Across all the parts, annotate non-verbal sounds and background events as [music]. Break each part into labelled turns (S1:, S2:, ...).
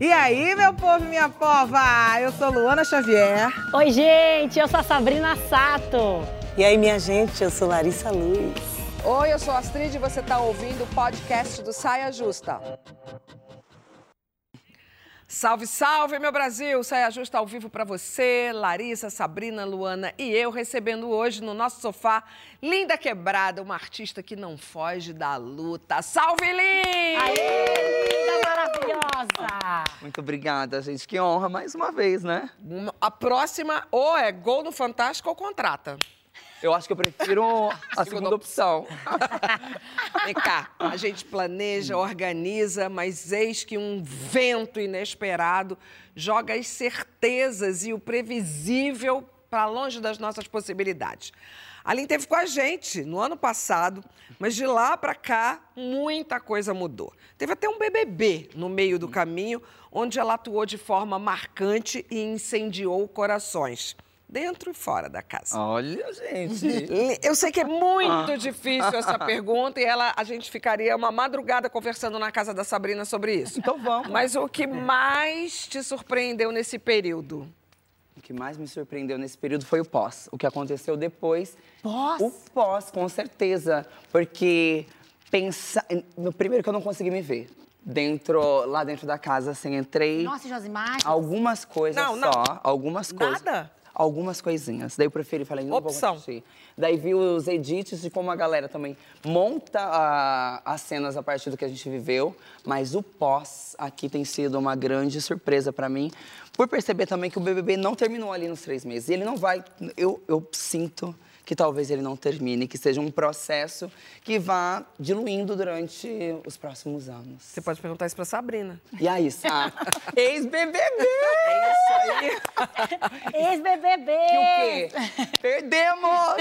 S1: E aí, meu povo e minha pova? Eu sou Luana Xavier.
S2: Oi, gente, eu sou a Sabrina Sato.
S3: E aí, minha gente, eu sou Larissa Luz.
S4: Oi, eu sou a Astrid e você está ouvindo o podcast do Saia Justa. Salve, salve, meu Brasil! Saia Justa ao vivo para você, Larissa, Sabrina, Luana e eu, recebendo hoje no nosso sofá Linda Quebrada, uma artista que não foge da luta. Salve, Lin!
S2: Aê, linda, maravilhosa!
S5: Muito obrigada, gente. Que honra mais uma vez, né?
S4: A próxima ou é gol no Fantástico ou contrata.
S5: Eu acho que eu prefiro a segunda opção. [laughs]
S4: Vem cá, a gente planeja, organiza, mas eis que um vento inesperado joga as certezas e o previsível para longe das nossas possibilidades. A Aline teve com a gente no ano passado, mas de lá para cá muita coisa mudou. Teve até um BBB no meio do caminho, onde ela atuou de forma marcante e incendiou corações dentro e fora da casa?
S5: Olha, gente.
S4: Eu sei que é muito ah. difícil essa pergunta e ela, a gente ficaria uma madrugada conversando na casa da Sabrina sobre isso.
S5: Então vamos.
S4: Mas o que mais te surpreendeu nesse período?
S5: O que mais me surpreendeu nesse período foi o pós. O que aconteceu depois.
S2: Pós?
S5: O pós, com certeza. Porque pensar. No primeiro que eu não consegui me ver dentro lá dentro da casa, assim, entrei.
S2: Nossa, Josimar.
S5: Algumas coisas
S4: não,
S5: só, não. algumas coisas.
S4: Nada
S5: algumas coisinhas. Daí eu preferi, falei, não
S4: Opção.
S5: vou assistir. Daí vi os edits de como a galera também monta a, as cenas a partir do que a gente viveu, mas o pós aqui tem sido uma grande surpresa para mim, por perceber também que o BBB não terminou ali nos três meses. E ele não vai, eu, eu sinto que talvez ele não termine, que seja um processo que vá diluindo durante os próximos anos.
S4: Você pode perguntar isso para Sabrina.
S5: E aí, Sá? [laughs] Ex-BBB!
S4: É isso aí. [laughs]
S2: Ex-BBB!
S5: Que o quê? Perdemos!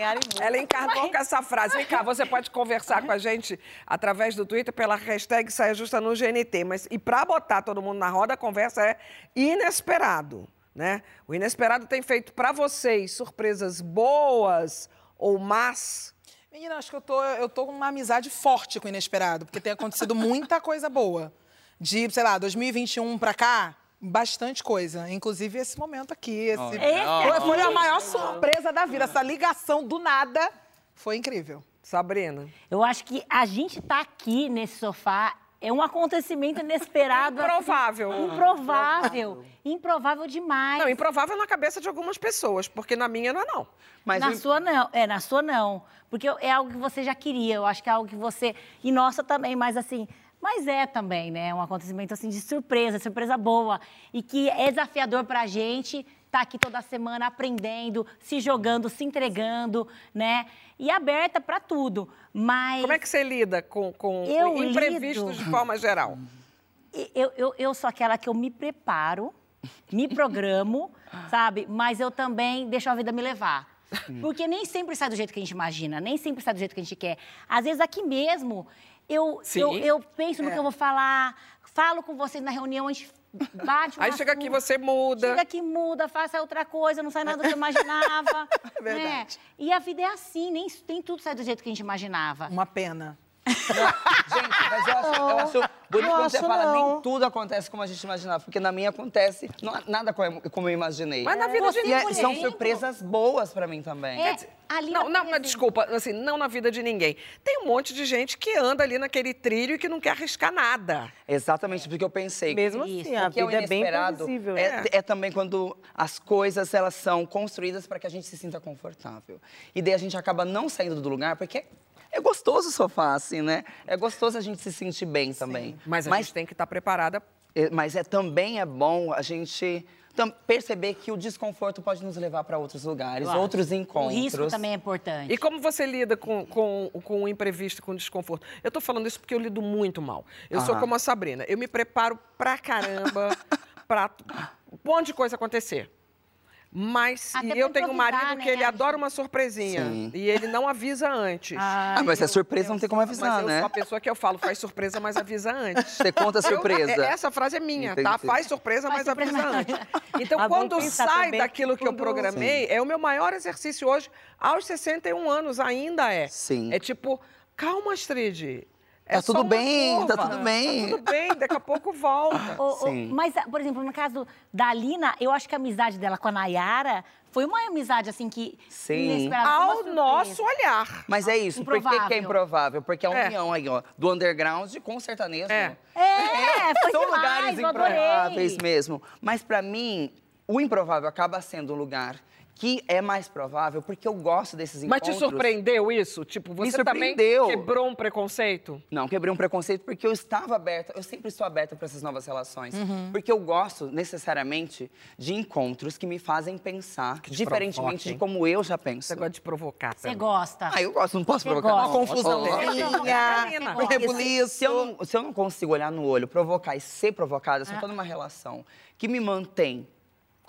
S5: [laughs]
S4: Ela encarnou com essa frase. Vem cá, você pode conversar com a gente através do Twitter pela hashtag Saia Justa no GNT. Mas, e para botar todo mundo na roda, a conversa é inesperado. Né? O inesperado tem feito para vocês surpresas boas ou más?
S1: Menina, acho que eu tô, eu tô com uma amizade forte com o inesperado, porque tem acontecido muita coisa boa. De, sei lá, 2021 para cá, bastante coisa. Inclusive esse momento aqui. Esse...
S2: Oh,
S1: foi a maior surpresa da vida. Essa ligação do nada foi incrível.
S4: Sabrina.
S2: Eu acho que a gente tá aqui nesse sofá é um acontecimento inesperado. [laughs]
S4: Improvável.
S2: Assim, improvável. Improvável demais.
S4: Não, improvável na cabeça de algumas pessoas, porque na minha não é não.
S2: Mas na sua não. É, na sua não. Porque é algo que você já queria. Eu acho que é algo que você. E nossa também, mas assim. Mas é também, né? Um acontecimento assim de surpresa, surpresa boa. E que é desafiador pra gente tá aqui toda semana aprendendo, se jogando, se entregando, né? E aberta para tudo. Mas.
S4: Como é que você lida com, com, com imprevistos lido... de forma geral?
S2: Eu, eu, eu sou aquela que eu me preparo, me programo, sabe? Mas eu também deixo a vida me levar. Porque nem sempre sai do jeito que a gente imagina, nem sempre sai do jeito que a gente quer. Às vezes aqui mesmo, eu, eu, eu, penso no é. que eu vou falar, falo com vocês na reunião, a gente bate
S4: Aí chega aqui, você muda.
S2: Chega aqui, muda, faça outra coisa, não sai nada do que eu imaginava. [laughs]
S4: é verdade. Né?
S2: E a vida é assim, nem, nem tudo sai do jeito que a gente imaginava.
S1: Uma pena.
S5: Gente, mas eu acho, eu acho bonito quando você fala, não. nem tudo acontece como a gente imaginava, porque na minha acontece não, nada como, como eu imaginei.
S4: Mas na vida
S5: é.
S4: de ninguém.
S5: E são surpresas boas pra mim também.
S2: É, ali
S4: não, não, mas desculpa, assim, não na vida de ninguém. Tem um monte de gente que anda ali naquele trilho e que não quer arriscar nada.
S5: Exatamente, porque eu pensei.
S3: Mesmo assim, a vida é bem previsível.
S5: É, é. é também quando as coisas, elas são construídas para que a gente se sinta confortável. E daí a gente acaba não saindo do lugar, porque é gostoso o sofá, assim, né? É gostoso a gente se sentir bem também.
S4: Mas a mas, gente tem que estar tá preparada.
S5: É, mas é, também é bom a gente perceber que o desconforto pode nos levar para outros lugares, claro. outros encontros.
S2: O risco também é importante.
S4: E como você lida com, com, com o imprevisto, com o desconforto? Eu estou falando isso porque eu lido muito mal. Eu Aham. sou como a Sabrina. Eu me preparo pra caramba para um monte de coisa acontecer. Mas e eu tenho um marido né? que ele adora uma surpresinha. Sim. E ele não avisa antes.
S5: Ah, ah mas é surpresa, não tem como avisar,
S4: mas
S5: né?
S4: Eu sou a pessoa que eu falo, faz surpresa, mas avisa antes.
S5: Você conta a surpresa.
S4: Eu, é, essa frase é minha, Entendi. tá? Faz surpresa, faz mas surpresa avisa antes. [laughs] Então, quando sai daquilo que eu programei, Sim. é o meu maior exercício hoje, aos 61 anos, ainda é.
S5: Sim.
S4: É tipo, calma, Astrid
S5: É tá tudo bem,
S4: curva.
S5: tá tudo bem.
S4: Tá tudo bem, daqui a pouco volta. [laughs]
S2: O, o, mas, por exemplo, no caso da Lina, eu acho que a amizade dela com a Nayara foi uma amizade, assim, que...
S5: Sim.
S4: Ao nosso olhar.
S5: Mas é isso. Improvável. Por que, que é improvável? Porque a é. união aí, ó, do underground com o sertanejo.
S2: É, é foi
S5: São
S2: demais,
S5: lugares improváveis mesmo. Mas para mim, o improvável acaba sendo um lugar que é mais provável, porque eu gosto desses encontros.
S4: Mas te surpreendeu isso? Tipo, você também quebrou um preconceito?
S5: Não, quebrei um preconceito porque eu estava aberta, eu sempre estou aberta para essas novas relações. Uhum. Porque eu gosto, necessariamente, de encontros que me fazem pensar, diferentemente de como eu já penso.
S4: Você gosta de provocar
S2: Você gosta.
S5: Ah, eu gosto, não posso
S2: Você
S5: provocar.
S2: Gosta.
S1: Uma confusãozinha, um rebuliço.
S5: Se eu, não, se eu não consigo olhar no olho, provocar e ser provocada, se eu estou numa relação que me mantém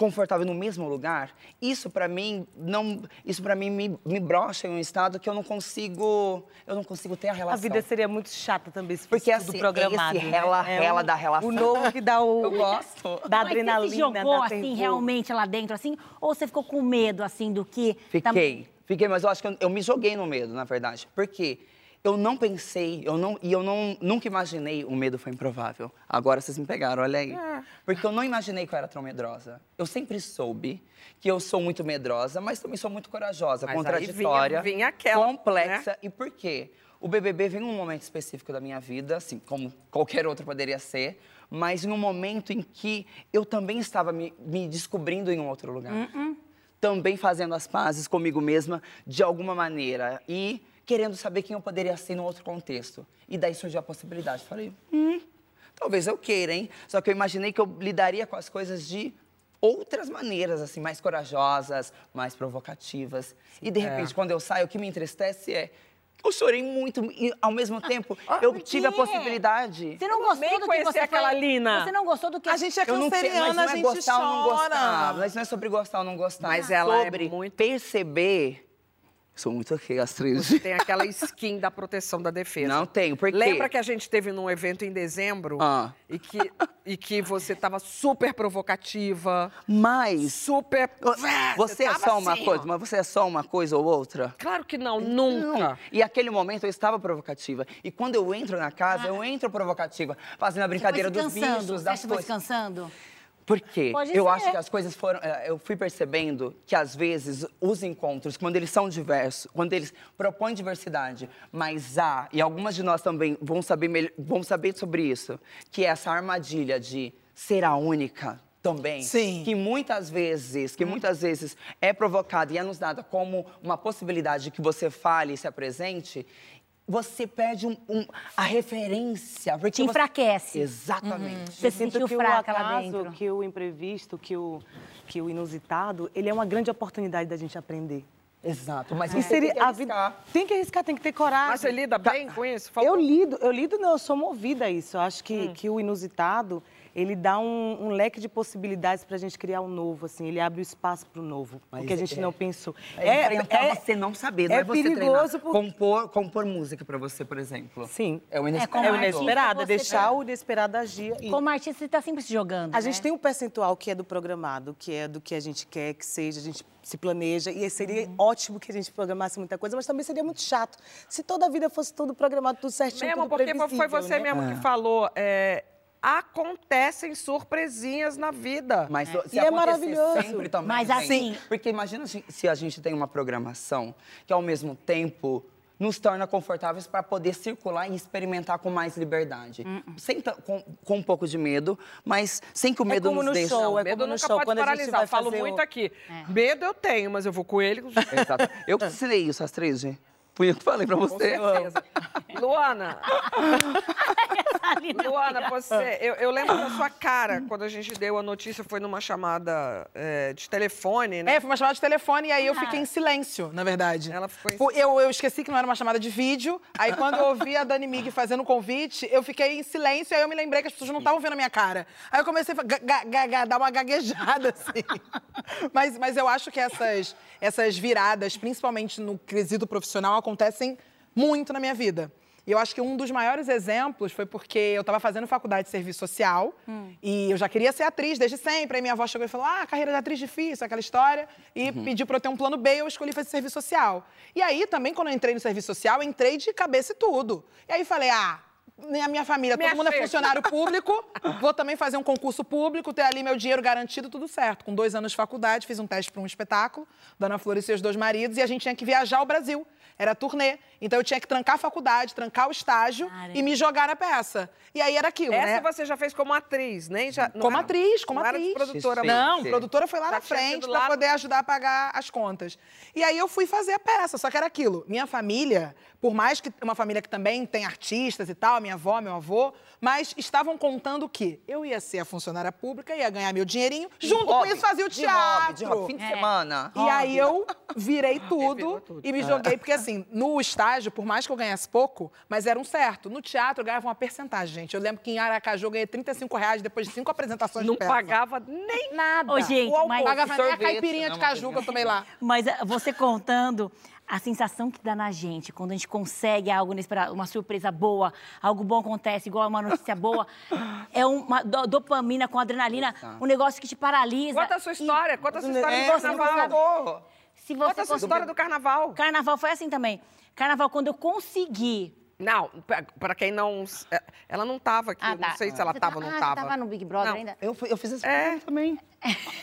S5: confortável no mesmo lugar, isso para mim não, isso para mim me, me brocha em um estado que eu não consigo, eu não consigo ter a relação.
S3: A vida seria muito chata também se
S5: Porque
S3: fosse
S5: assim,
S3: programado.
S5: esse rela,
S3: né?
S5: rela
S3: é
S5: da relação.
S3: O novo que dá o [laughs]
S5: Eu gosto.
S3: da
S2: Mas
S3: adrenalina,
S2: você se jogou,
S3: da
S2: assim, realmente lá dentro, assim? Ou você ficou com medo, assim, do que...
S5: Fiquei, fiquei, mas eu acho que eu, eu me joguei no medo, na verdade. Por quê? Eu não pensei, eu não, e eu não, nunca imaginei o medo foi improvável. Agora vocês me pegaram, olha aí.
S4: É.
S5: Porque eu não imaginei que eu era tão medrosa. Eu sempre soube que eu sou muito medrosa, mas também sou muito corajosa,
S4: Mas
S5: contraditória,
S4: vinha- vinha aquela,
S5: complexa.
S4: né?
S5: E por quê? O BBB vem num momento específico da minha vida, assim, como qualquer outro poderia ser, mas em um momento em que eu também estava me, me descobrindo em um outro lugar. Também fazendo as pazes comigo mesma de alguma maneira. E querendo saber quem eu poderia ser num outro contexto. E daí surgiu a possibilidade. Falei, hum, talvez eu queira, hein? Só que eu imaginei que eu lidaria com as coisas de outras maneiras, assim, mais corajosas, mais provocativas. E de repente, quando eu saio, o que me entristece é. Eu chorei muito e, ao mesmo tempo, eu
S2: por
S5: tive a possibilidade.
S2: Você não
S4: Eu
S2: gostou do que
S4: conhecer
S2: você
S4: aquela
S2: foi...
S4: Lina.
S2: Você não gostou do que...
S1: A gente é
S5: Eu não sei, mas
S1: canceriana,
S5: não
S1: a
S5: é
S1: gente
S5: gostar ou não gostar.
S1: chora.
S5: Mas não é sobre gostar ou não gostar.
S4: Mas ela é
S5: sobre
S4: muito-
S5: perceber. Sou muito ok, Astrid.
S4: Você tem [laughs] aquela skin da proteção da defesa.
S5: Não tenho, por quê?
S4: Lembra que a gente teve num evento em dezembro
S5: Ah.
S4: e, que, e que você tava super provocativa,
S5: Mas
S4: super.
S5: você é
S4: tava
S5: só uma
S4: assim,
S5: coisa,
S4: ó.
S5: mas você é só uma coisa ou outra?
S4: Claro que não, nunca.
S5: Não. E aquele momento eu estava provocativa. E quando eu entro na casa, eu entro provocativa, fazendo a brincadeira
S2: Você
S5: dos
S2: Você
S5: das
S2: que foi se
S5: coisas.
S2: cansando?
S5: Por quê?
S2: Pode
S5: eu
S2: ser.
S5: acho que as coisas foram. eh, Eu fui percebendo que, às vezes, os encontros, quando eles são diversos, quando eles propõem diversidade, mas há, e algumas de nós também vão saber, vão saber sobre isso, que é essa armadilha de ser a única também.
S1: Sim.
S5: Que muitas vezes, que muitas vezes é provocada e é nos dada como uma possibilidade de que você fale e se apresente. Você perde um- um- a referência. porque
S2: Te
S5: você-
S2: enfraquece.
S5: Exatamente.
S2: Você
S3: Eu
S2: se sentiu
S3: que o
S2: fraca lá
S3: acaso,
S2: dentro.
S3: que o imprevisto, que o, que o inusitado, ele é uma grande oportunidade da gente aprender.
S5: Exato, mas
S3: E
S5: você
S3: seria
S5: tem que arriscar.
S3: tem que arriscar, tem que ter coragem.
S4: Mas você lida bem com isso?
S3: Eu lido, eu lido não, eu sou movida a isso. Eu acho que, que o inusitado, ele dá um, um leque de possibilidades para a gente criar um novo, assim. Ele abre o espaço para o novo,
S5: Mas
S3: porque a gente
S5: é-
S3: não pensou.
S5: É, enfrentar você não saber, não é,
S3: é
S5: você
S3: perigoso
S5: treinar.
S3: por-
S5: Compor, compor música pra você, por exemplo.
S3: Sim.
S5: É o
S2: como
S5: inesperado.
S3: É o inesperado, é deixar
S2: tem-
S3: o inesperado agir. E
S2: Como artista, você tá sempre se jogando,
S3: a
S2: né?
S3: gente tem um percentual que é do programado, que é do que a gente quer que seja, a gente se planeja. E seria
S2: Uhum.
S3: ótimo que a gente programasse muita coisa, mas também seria muito chato se toda a vida fosse tudo programado, tudo certinho,
S4: Mesmo
S3: tudo
S4: porque foi
S3: previsível,
S4: você
S3: né?
S4: mesmo que falou. é, acontecem surpresinhas na vida.
S5: Mas se
S3: E é
S5: acontecer
S3: maravilhoso.
S5: sempre também.
S2: Mas
S5: tem.
S2: assim-
S5: Porque imagina se a gente tem uma programação que ao mesmo tempo nos torna confortáveis para poder circular e experimentar com mais liberdade. Sem ta- com, com um pouco de medo, mas sem que o medo
S3: como
S5: nos
S3: no
S5: deixe.
S3: show, é
S4: Medo
S3: como no
S4: nunca
S3: show,
S4: pode
S3: quando a gente
S4: paralisar.
S3: vai
S4: Eu falo
S3: fazer
S4: muito
S3: o-
S4: aqui. Medo eu tenho, mas eu vou com ele. [laughs]
S5: Exato. Eu que ensinei isso, Astrid. Fui eu que falei pra
S4: Com
S5: você. [laughs] [laughs]
S4: certeza. Luana, Luana, você, eu, eu lembro da sua cara quando a gente deu a notícia, foi numa chamada é, de telefone, né?
S1: É, foi uma chamada de telefone e aí eu fiquei em silêncio, na verdade.
S4: Ela ficou em
S1: eu, eu esqueci que não era uma chamada de vídeo. Aí quando eu ouvi a Dani Mig fazendo o convite, eu fiquei em silêncio. Aí eu me lembrei que as pessoas não estavam vendo a minha cara. Aí eu comecei a dar uma gaguejada, [laughs] assim. mas, mas eu acho que essas, essas viradas, principalmente no quesito profissional, acontecem muito na minha vida. E eu acho que um dos maiores exemplos foi porque eu estava fazendo faculdade de serviço social e eu já queria ser atriz desde sempre. Aí minha avó chegou e falou: Ah, carreira de atriz difícil, aquela história. E pediu para eu ter um plano B e eu escolhi fazer serviço social. E aí também, quando eu entrei no serviço social, eu entrei de cabeça e tudo. E aí falei: Ah, a minha família,
S4: Me
S1: todo mundo é funcionário público, vou também fazer um concurso público, ter ali meu dinheiro garantido, tudo certo. Com dois anos de faculdade, fiz um teste para um espetáculo, Dona Flor e seus dois maridos, e a gente tinha que viajar ao Brasil. Era turnê. Então eu tinha que trancar a faculdade, trancar o estágio
S2: Caramba.
S1: e me jogar na peça. E aí era aquilo,
S4: Essa
S1: né?
S4: você já fez como atriz, nem já. não
S1: Como
S4: era-
S1: atriz, como
S4: não
S1: atriz.
S4: Produtora.
S1: Não,
S5: Sim.
S1: produtora foi lá
S4: Já
S1: na
S4: tinha
S1: frente para
S4: lá-
S1: poder ajudar a pagar as contas. E aí eu fui fazer a peça, só que era aquilo. Minha família, por mais que uma família que também tem artistas e tal, minha avó, meu avô, mas estavam contando que eu ia ser a funcionária pública, ia ganhar meu dinheirinho, junto com
S5: Hobby,
S1: isso fazia o
S5: de
S1: teatro.
S5: hobby, de hobby, fim de
S2: É.
S5: semana.
S1: E aí eu virei [laughs] tudo,
S4: tudo.
S1: e me joguei, porque assim, no estágio, por mais que eu ganhasse pouco, mas era um certo. No teatro eu ganhava uma percentagem, gente. Eu lembro que em Aracaju eu ganhei 35 reais depois de cinco apresentações
S4: Não
S1: de peça.
S4: pagava nem nada.
S2: Ô, gente,
S1: O
S2: mas-
S1: pagava nem a
S5: Sorvete,
S1: caipirinha
S5: né,
S1: de caju que eu tomei lá.
S2: Mas eh, você contando a sensação que dá na gente quando a gente consegue algo inesperado, uma surpresa boa, algo bom acontece, igual uma notícia boa, [laughs] é uma do- dopamina com adrenalina, um negócio que te paralisa.
S4: Conta a sua
S2: E
S4: história, conta a sua história
S5: É,
S4: do carnaval.
S2: Se você
S4: Conta a sua história do carnaval.
S2: Carnaval foi assim também. Carnaval, quando eu consegui.
S4: Não, pra- pra quem não. é, Ela não tava aqui,
S2: Ah,
S4: eu
S2: tá.
S4: não sei se ela
S2: Você
S4: tava ou
S2: ah,
S4: não
S2: você
S4: tava.
S2: tava no Big Brother
S4: Não.
S2: ainda?
S5: Eu, fui- eu fiz esse
S4: É.
S5: também.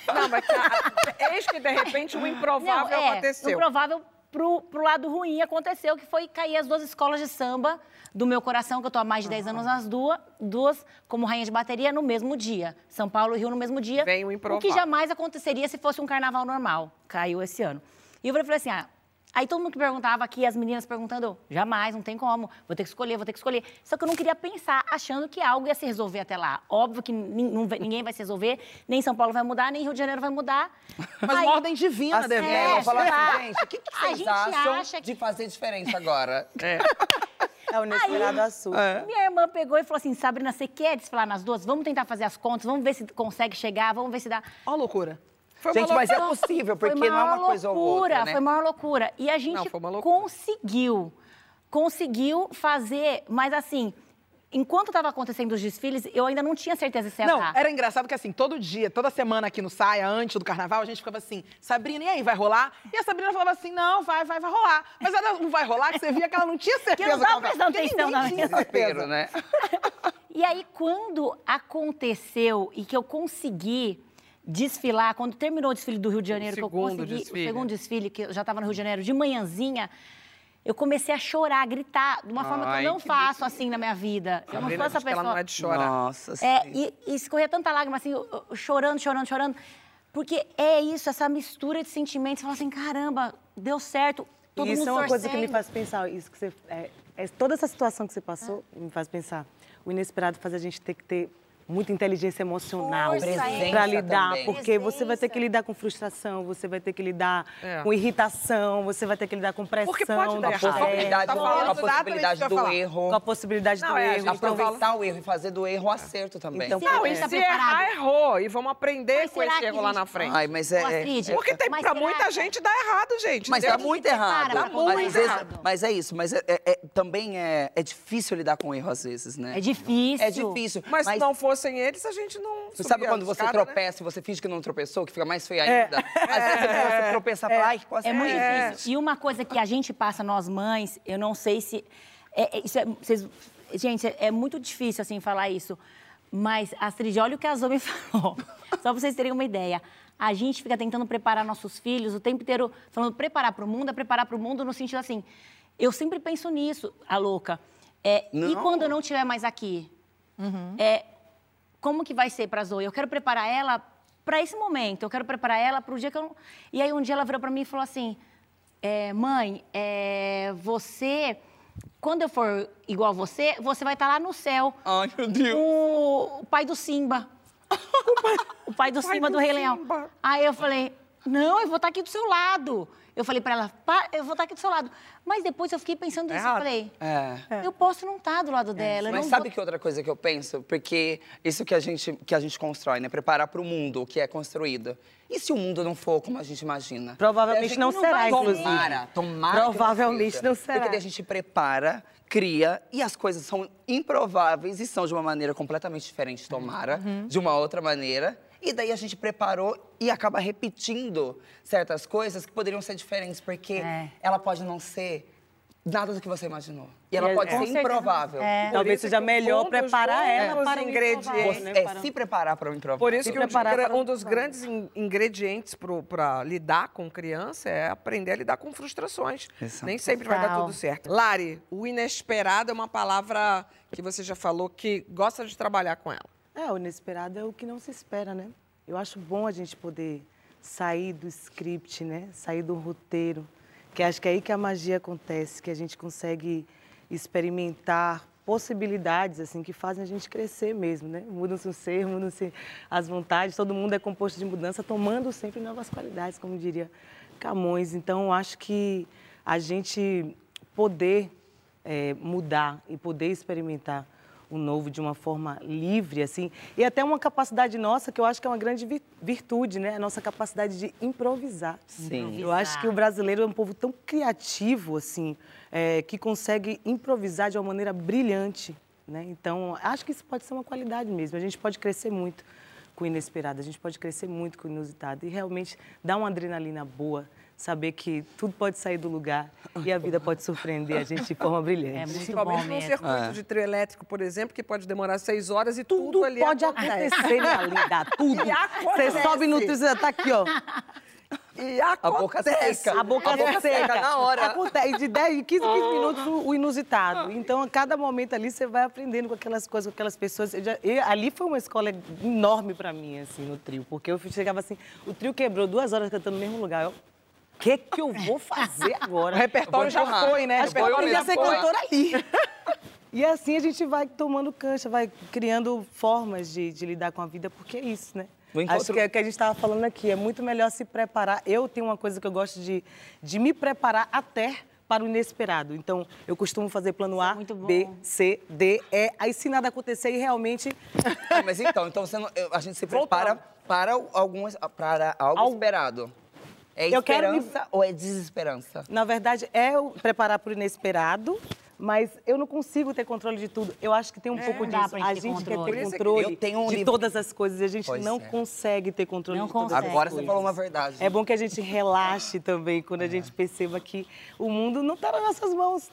S4: Não, mas a- [laughs] eis que de repente [laughs] o improvável
S2: Não, é,
S4: aconteceu.
S2: O improvável pro, pro lado ruim aconteceu, que foi cair as duas escolas de samba do meu coração, que eu tô há mais de 10 anos nas duas, duas como rainha de bateria, no mesmo dia. São Paulo e Rio no mesmo dia.
S4: Vem o
S2: O que jamais aconteceria se fosse um carnaval normal. Caiu esse ano. E eu falei assim, ah... Aí todo mundo que perguntava aqui, as meninas perguntando, eu, jamais, não tem como, vou ter que escolher, vou ter que escolher. Só que eu não queria pensar achando que algo ia se resolver até lá. Óbvio que ninguém vai se resolver, nem São Paulo vai mudar, nem Rio de Janeiro vai mudar. [laughs]
S1: Mas
S2: Aí-
S1: uma ordem divina
S5: Assim,
S1: deve
S2: É,
S5: eu vou falar assim, gente, o que, que
S2: A
S5: vocês
S2: gente
S5: acham
S2: acha que-
S5: de fazer diferente agora? [laughs]
S4: É.
S3: É o inesperado assunto.
S2: Minha irmã pegou e falou assim: Sabrina, você quer desfilar nas duas? Vamos tentar fazer as contas, vamos ver se consegue chegar, vamos ver se dá.
S1: Ó a loucura.
S4: Foi
S5: Gente,
S4: uma
S5: mas é
S4: loucura.
S5: possível, porque não é uma
S2: maior
S5: coisa ou
S2: loucura,
S5: outra, né?
S2: Foi maior loucura. E a gente
S4: Não, foi uma loucura.
S2: conseguiu. Conseguiu fazer, mas assim, enquanto estava acontecendo os desfiles, eu ainda não tinha certeza se ia
S1: Não, era engraçado que assim, todo dia, toda semana aqui no Saia, antes do carnaval, a gente ficava assim, Sabrina, e aí, vai rolar? E a Sabrina falava assim, não, vai, vai, vai rolar. Mas ela não vai rolar, que você via que ela não tinha [laughs] certeza.
S2: não tava prestando atenção na
S1: tinha
S2: minha-
S1: certeza.
S5: né? [laughs]
S2: E aí, quando aconteceu e que eu consegui desfilar, quando terminou o desfile do Rio de Janeiro, que eu
S4: segundo
S2: consegui,
S4: desfile.
S2: o segundo desfile, que eu já estava no Rio de Janeiro, de manhãzinha, eu comecei a chorar, a gritar, de uma forma que
S4: Ai,
S2: eu não
S4: que
S2: faço assim na minha vida. Eu não
S4: Sabrina
S2: sou essa pessoa.
S4: ela não é de chorar.
S5: Nossa
S2: É,
S5: sim.
S2: e, e escorria tanta lágrima, assim, chorando, chorando, chorando. Porque é isso, essa mistura de sentimentos. Você fala assim, caramba, deu certo. Todo
S3: E isso
S2: mundo
S3: é uma coisa que me
S2: torcendo.
S3: faz pensar, isso que você, é, é- toda essa situação que você passou me faz pensar. O inesperado faz a gente ter que ter muita inteligência emocional
S5: Presença
S3: para lidar,
S5: também.
S3: porque você vai ter que
S2: Presença.
S3: lidar com frustração, você vai ter que lidar
S4: É.
S3: com irritação, você vai ter que lidar com pressão,
S4: Porque pode dar
S5: A
S4: errado.
S3: afeto,
S5: possibilidade,
S1: Tá
S5: do-
S1: falando
S5: a possibilidade do erro.
S3: com a possibilidade
S4: Não,
S3: do
S4: é, a
S3: erro.
S4: tá
S5: Aproveitar o erro e fazer do erro o acerto também.
S3: Então,
S4: Não, e
S2: Você tá
S4: se errar, errou. E vamos aprender
S2: Mas
S4: com esse erro
S2: a
S4: lá na frente.
S5: Ai, mas é...
S2: Astrid,
S5: é-
S4: Porque tem,
S2: será
S4: muita
S2: que-
S4: gente dá errado, gente.
S5: Mas muito errado. Mas,
S2: muito
S5: às vezes-
S2: errado.
S5: mas é isso, mas é- é- é- também é, é difícil lidar com erro às vezes, né?
S2: É difícil.
S5: É difícil.
S4: Mas, se não fossem eles, a gente não.
S5: Você sabe quando você
S4: escada, né?
S5: tropeça e você finge que não tropeçou, que fica mais feio ainda? Às vezes você tropeça e fala, ai, quase
S2: É muito
S4: É.
S2: difícil. E uma coisa que a gente passa, nós mães, eu não sei se. é- é- isso é- vocês- gente, é, é muito difícil assim falar isso. Mas, Astrid, olha o que a Zoe me [laughs] falou. Só pra vocês terem uma ideia. A gente fica tentando preparar nossos filhos o tempo inteiro, falando preparar para o mundo, é preparar para o mundo no sentido assim. Eu sempre penso nisso, a louca. É, e quando eu não estiver mais aqui? É, como que vai ser para a Zoe? Eu quero preparar ela para esse momento. Eu quero preparar ela para o dia que eu não... E aí um dia ela virou para mim e falou assim: é, mãe, é, você, quando eu for igual você, você vai estar lá no céu.
S5: Ai, meu Deus.
S2: O, o pai do Simba. [laughs] o pai do
S4: pai
S2: Simba do,
S4: do
S2: Rei Leão. Aí eu falei, não, eu vou estar aqui do seu lado. Eu falei para ela, "Pá, eu vou estar aqui do seu lado. Mas depois eu fiquei pensando nisso, eu
S4: errado.
S2: falei,
S5: É.
S2: eu posso não estar do lado dela. eu
S5: Mas
S2: não
S5: sabe
S2: vou...
S5: que outra coisa que eu penso? Porque isso que a gente, que a gente constrói, né? Preparar para o mundo, o que é construído. E se o mundo não for como a gente imagina?
S3: Provavelmente
S5: gente
S3: não será,
S5: vai-
S3: inclusive.
S5: Tomara, tomara
S3: Provavelmente
S5: seja.
S3: não será.
S5: Porque a gente prepara, cria, e as coisas são improváveis e são de uma maneira completamente diferente, tomara,
S3: Uhum.
S5: de uma outra maneira. E daí a gente preparou e acaba repetindo certas coisas que poderiam ser diferentes, porque
S2: É.
S5: ela pode não ser nada do que você imaginou. E ela
S3: E é-
S5: pode
S3: com
S5: ser improvável.
S2: É.
S3: Talvez seja melhor preparar ela para o
S4: ingredientes-
S3: né?
S5: é
S3: Para-
S5: se preparar para o improvável.
S4: Por isso
S3: Se
S4: que um um dos grandes in- ingredientes para lidar com criança é aprender a lidar com frustrações.
S5: Exato.
S4: Nem sempre vai dar tudo certo. Lari, o inesperado é uma palavra que você já falou que gosta de trabalhar com ela.
S3: É, o inesperado é o que não se espera, né? Eu acho bom a gente poder sair do script, né? Sair do roteiro, que acho que é aí que a magia acontece, que a gente consegue experimentar possibilidades assim que fazem a gente crescer mesmo, né? Mudam-se o ser, [laughs] mudam-se as vontades, todo mundo é composto de mudança, tomando sempre novas qualidades, como diria Camões. Então, acho que a gente poder eh, mudar e poder experimentar o novo de uma forma livre, assim, e até uma capacidade nossa que eu acho que é uma grande vi- virtude, né? A nossa capacidade de improvisar.
S5: Sim.
S3: Eu acho que o brasileiro é um povo tão criativo, assim, é, que consegue improvisar de uma maneira brilhante, né? Então, acho que isso pode ser uma qualidade mesmo. A gente pode crescer muito com o inesperado, a gente pode crescer muito com o inusitado e realmente dar uma adrenalina boa, saber que tudo pode sair do lugar e a vida pode surpreender a gente de forma brilhante.
S2: É muito bom
S4: Principalmente num
S2: mesmo.
S4: circuito de trio elétrico, por exemplo, que pode demorar seis horas e tudo,
S3: Tudo
S4: ali
S3: pode
S4: acontece.
S3: acontecer, minha linda, [laughs] tudo.
S4: E acontece.
S3: Você sobe no trio, você tá aqui, ó.
S4: E
S5: A boca
S4: acontece.
S5: seca.
S3: A boca,
S5: A boca
S3: seca.
S5: seca na hora.
S3: Acontece de 10, 15, 15 minutos o, inusitado. Então, a cada momento ali, você vai aprendendo com aquelas coisas, com aquelas pessoas. Eu já- e ali foi uma escola enorme pra mim, assim, no trio. Porque eu chegava assim, o trio quebrou duas horas cantando no mesmo lugar. Eu, que que eu vou fazer agora? [laughs]
S1: O repertório já foi, né?
S3: Acho que eu
S5: Foi,
S3: aprendi a
S5: já
S3: ser
S5: foi.
S3: cantora ali. [laughs] E assim a gente vai tomando cancha, vai criando formas de, de lidar com a vida, porque é isso, né?
S5: O encontro-
S3: Acho que é o que a gente estava falando aqui, é muito melhor se preparar. Eu tenho uma coisa que eu gosto de, de me preparar até para o inesperado. Então, eu costumo fazer plano A,
S2: muito bom.
S3: B, C, D, E. Aí, se nada acontecer e realmente [laughs]
S5: mas então, então você não- a gente se prepara para algumas para algo
S3: Algo-
S5: esperado. É
S3: Eu quero me-
S5: ou é desesperança?
S3: Na verdade, é o preparar para o inesperado, mas eu não consigo ter controle de tudo. Eu acho que tem um pouco
S2: não dá
S3: disso.
S2: pra
S3: A
S2: gente
S3: quer
S2: controle.
S3: ter
S5: que
S3: controle
S5: eu tenho um
S3: de
S5: livro-
S3: todas as coisas e a gente
S5: Pois
S3: não
S5: é.
S3: consegue ter controle
S2: Não
S3: de todas
S2: consegue.
S5: Agora
S3: coisas.
S5: você falou uma verdade.
S3: É bom que a gente relaxe também quando a gente perceba que o mundo não está nas nossas mãos.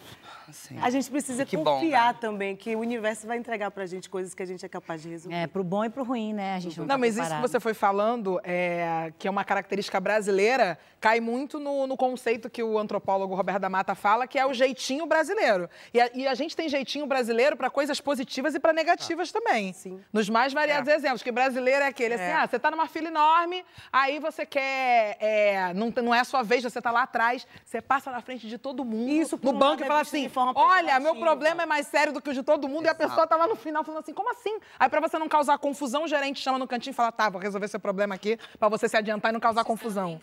S5: Sim.
S3: A gente precisa
S5: Que bom,
S3: confiar
S5: né?
S3: também que o universo vai entregar pra gente coisas que a gente é capaz de resolver.
S2: É, pro bom e pro ruim, né? A gente não,
S1: Não,
S2: tá
S1: mas isso que
S2: preparado.
S1: você foi falando, é, que é uma característica brasileira, cai muito no, no conceito que o antropólogo Roberto da Mata fala, que é o jeitinho brasileiro. E a, e a gente tem jeitinho brasileiro para coisas positivas e para negativas também.
S3: Sim.
S1: Nos mais variados exemplos. Que brasileiro é aquele, assim, ah, você tá numa fila enorme, aí você quer. é, não, não é a sua vez, você tá lá atrás, você passa na frente de todo mundo
S3: Isso,
S1: no
S3: um
S1: banco e
S3: é
S1: fala assim:
S3: forma
S1: olha, meu problema é mais sério do que o de todo mundo, e a pessoa tá lá no final falando assim, como assim? Aí pra você não causar confusão, o gerente chama no cantinho e fala, tá, vou resolver seu problema aqui, pra você se adiantar e não causar confusão.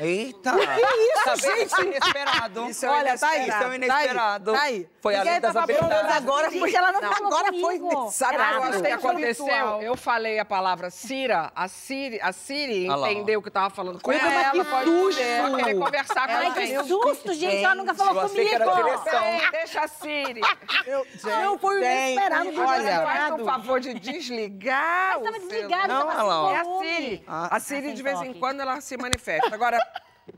S5: Eita! Que isso, gente? Inesperado.
S4: Isso é o
S1: Olha, tá aí,
S5: Isso é inesperado.
S1: Tá aí.
S5: Foi
S1: Ninguém
S5: além das
S1: tava
S5: habilidades.
S1: agora,
S2: Gente, ela não, falou
S3: agora foi
S2: comigo.
S4: Sabe o que que aconteceu? Eu falei a palavra Cira, a Siri, a Siri
S5: Ah
S4: entendeu o que eu tava falando com ela.
S1: mas que
S4: ela pode
S1: susto!
S4: querer conversar com
S2: Ai,
S4: ela.
S2: que susto, gente. Ela nunca falou
S5: que
S2: comigo.
S4: Peraí, deixa a Siri.
S3: Não, foi o
S1: Tem-
S3: inesperado do
S1: olha,
S4: Faz o favor de desligar
S2: Mas
S4: o
S2: desligado,
S4: celular.
S2: tava
S5: Não,
S2: sem
S4: É a. Siri.
S5: Ah.
S4: a Siri,
S2: sem
S4: de vez em
S2: toque.
S4: quando, ela se manifesta. Agora,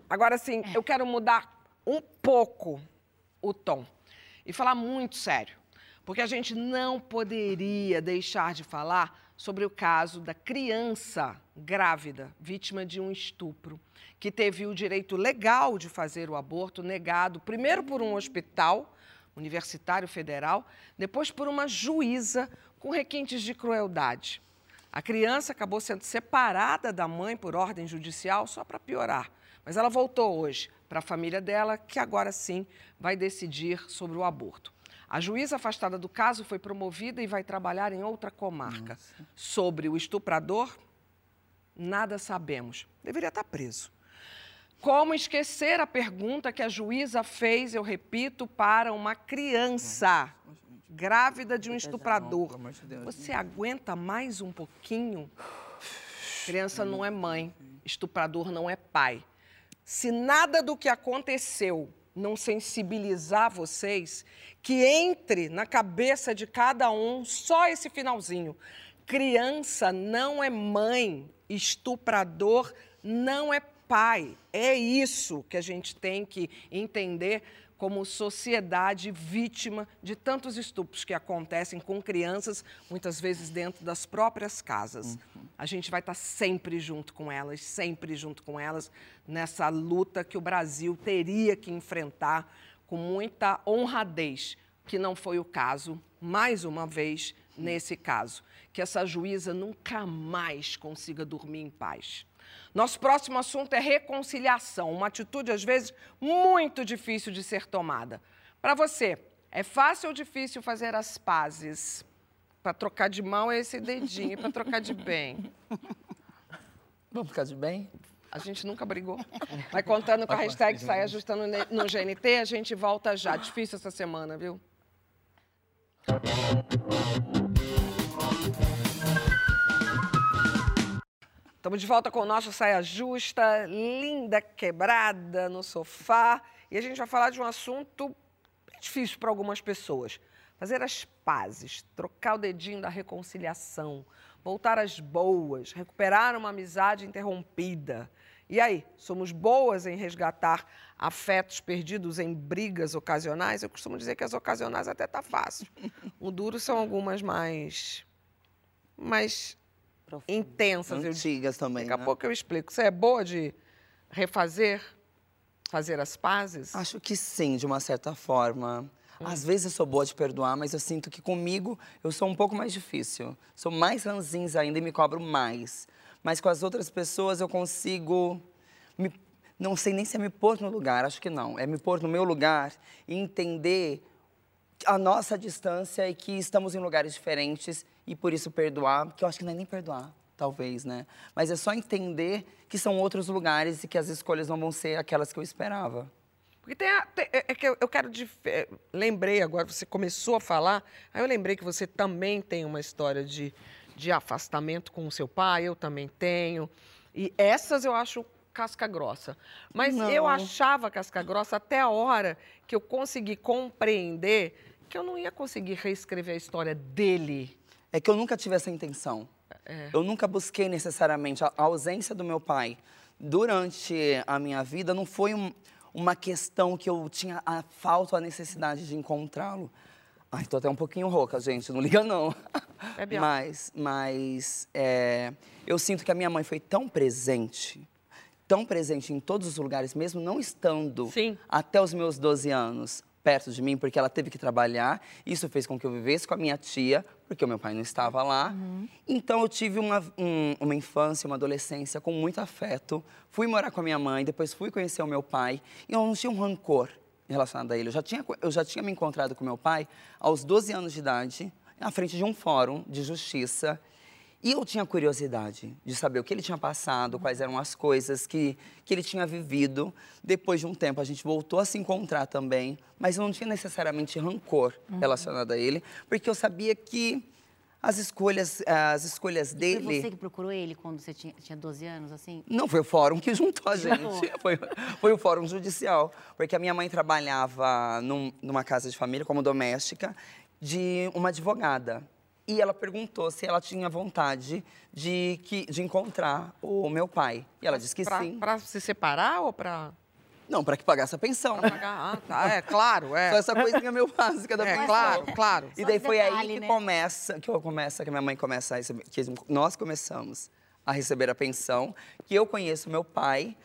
S4: agora sim, eu quero mudar um pouco o tom e falar muito sério. Porque a gente não poderia deixar de falar sobre o caso da criança grávida, vítima de um estupro, que teve o direito legal de fazer o aborto negado, primeiro por um hospital universitário federal, depois por uma juíza com requintes de crueldade. A criança acabou sendo separada da mãe por ordem judicial só para piorar. Mas ela voltou hoje para a família dela, que agora sim vai decidir sobre o aborto. A juíza afastada do caso foi promovida e vai trabalhar em outra comarca. Sobre o estuprador, nada sabemos. Deveria estar preso. Como esquecer a pergunta que a juíza fez, eu repito, para uma criança grávida de um estuprador? Você aguenta mais um pouquinho? Criança não é mãe, estuprador não é pai. Se nada do que aconteceu não sensibilizar vocês, que entre na cabeça de cada um só esse finalzinho. Criança não é mãe, estuprador não é pai. É isso que a gente tem que entender como sociedade vítima de tantos estupros que acontecem com crianças, muitas vezes dentro das próprias casas. A gente vai estar sempre junto com elas, sempre junto com elas, nessa luta que o Brasil teria que enfrentar com muita honradez, que não foi o caso, mais uma vez, nesse caso. Que essa juíza nunca mais consiga dormir em paz. Nosso próximo assunto é reconciliação, uma atitude, às vezes, muito difícil de ser tomada. Para você, é fácil ou difícil fazer as pazes? Para trocar de mal é esse dedinho, para trocar de bem.
S5: Vamos ficar de bem?
S4: A gente nunca brigou. Vai contando com a hashtag Sai Ajustando no GNT, a gente volta já. Difícil essa semana, viu? Estamos de volta com o nosso Saia Justa, linda quebrada no sofá. E a gente vai falar de um assunto difícil para algumas pessoas. Fazer as pazes, trocar o dedinho da reconciliação, voltar às boas, recuperar uma amizade interrompida. E aí, somos boas em resgatar afetos perdidos em brigas ocasionais? Eu costumo dizer que as ocasionais até tá fácil. O duro são algumas mais mais intensas.
S5: Antigas
S4: eu,
S5: também.
S4: Daqui a
S5: né?
S4: pouco eu explico. Você é boa de refazer, fazer as pazes?
S5: Acho que sim, de uma certa forma. Às vezes eu sou boa de perdoar, mas eu sinto que comigo eu sou um pouco mais difícil. Sou mais ranzinza ainda e me cobro mais. Mas com as outras pessoas eu consigo. Me, não sei nem se é me pôr no lugar, acho que não. É me pôr no meu lugar e entender a nossa distância e que estamos em lugares diferentes e por isso perdoar, que eu acho que não é nem perdoar, talvez, né? Mas é só entender que são outros lugares e que as escolhas não vão ser aquelas que eu esperava.
S4: Porque tem, a, tem é que eu, eu quero de, é, lembrei agora você começou a falar, aí eu lembrei que você também tem uma história de, de afastamento com o seu pai, eu também tenho. E essas eu acho casca grossa. Mas
S5: Não.
S4: eu achava casca grossa até a hora que eu consegui compreender que eu não ia conseguir reescrever a história dele.
S5: É que eu nunca tive essa intenção.
S4: É.
S5: Eu nunca busquei necessariamente a, ausência do meu pai durante a minha vida não foi um- uma questão que eu tinha a falta, a necessidade de encontrá-lo. Ai, tô até um pouquinho rouca, gente, não liga não. [laughs]
S4: Bebe água.
S5: mas, mas é, eu sinto que a minha mãe foi tão presente, tão presente em todos os lugares, mesmo não estando
S4: Sim.
S5: até os meus 12 anos perto de mim, porque ela teve que trabalhar. Isso fez com que eu vivesse com a minha tia, porque o meu pai não estava lá. Então eu tive uma, um- uma infância, uma adolescência com muito afeto. Fui morar com a minha mãe, depois fui conhecer o meu pai. E eu não tinha um rancor relacionado a ele. Eu já tinha, eu já tinha me encontrado com meu pai aos 12 anos de idade, à frente de um fórum de justiça. E eu tinha curiosidade de saber o que ele tinha passado, quais eram as coisas que, que ele tinha vivido. Depois de um tempo, a gente voltou a se encontrar também, mas eu não tinha necessariamente rancor relacionado a ele, porque eu sabia que as escolhas, as escolhas
S2: Foi
S5: dele.
S2: você que procurou ele quando você tinha, tinha 12 anos, assim?
S5: Não, foi o fórum que juntou a [laughs] gente. Foi, foi o fórum judicial. Porque a minha mãe trabalhava num- numa casa de família como doméstica de uma advogada. E ela perguntou se ela tinha vontade de, que, de encontrar o meu pai. E ela disse que
S4: pra,
S5: sim.
S4: Pra se separar ou pra,
S5: Não, para que pagasse a pensão.
S4: pra pagar? Ah, tá. É, claro, é.
S5: Só essa coisinha meio básica da
S4: É,
S5: pensão.
S4: claro, claro.
S5: E daí foi
S2: detalhe,
S5: aí que
S2: né?
S5: começa, que eu começa, que a minha mãe começa a receber, que nós começamos a receber a pensão, que eu conheço meu pai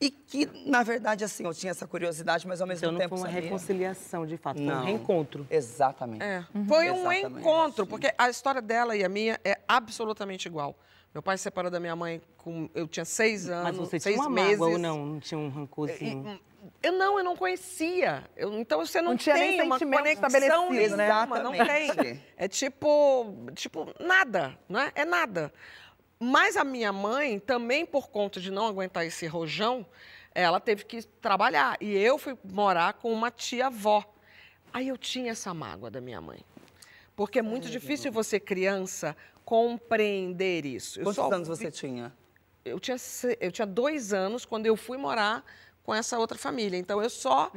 S5: e que, na verdade, assim, eu tinha essa curiosidade, mas ao mesmo
S3: Então não
S5: tempo
S3: foi uma
S5: sabia.
S3: reconciliação, de fato, foi
S5: Não.
S3: um reencontro.
S5: Exatamente.
S4: É. Foi um
S5: Exatamente.
S4: encontro, porque a história dela e a minha é absolutamente igual. Meu pai se separou da minha mãe com. Eu tinha seis anos.
S3: Mas você
S4: seis
S3: tinha uma
S4: meses.
S3: mágoa ou não? Não tinha um rancorzinho?
S4: Eu não, eu não conhecia. Eu- então você não,
S1: Não tinha nem
S4: tem uma
S1: sentimento
S4: conexão
S1: estabelecido, né?
S4: nenhuma, não tem. É tipo, tipo nada, né? É nada. Mas a minha mãe também por conta de não aguentar esse rojão, ela teve que trabalhar e eu fui morar com uma tia-avó. Aí eu tinha essa mágoa da minha mãe. Porque é muito difícil você criança compreender isso. Eu
S5: Quantos
S4: só
S5: anos você tinha?
S4: eu tinha, eu tinha dois anos quando eu fui morar com essa outra família. Então eu só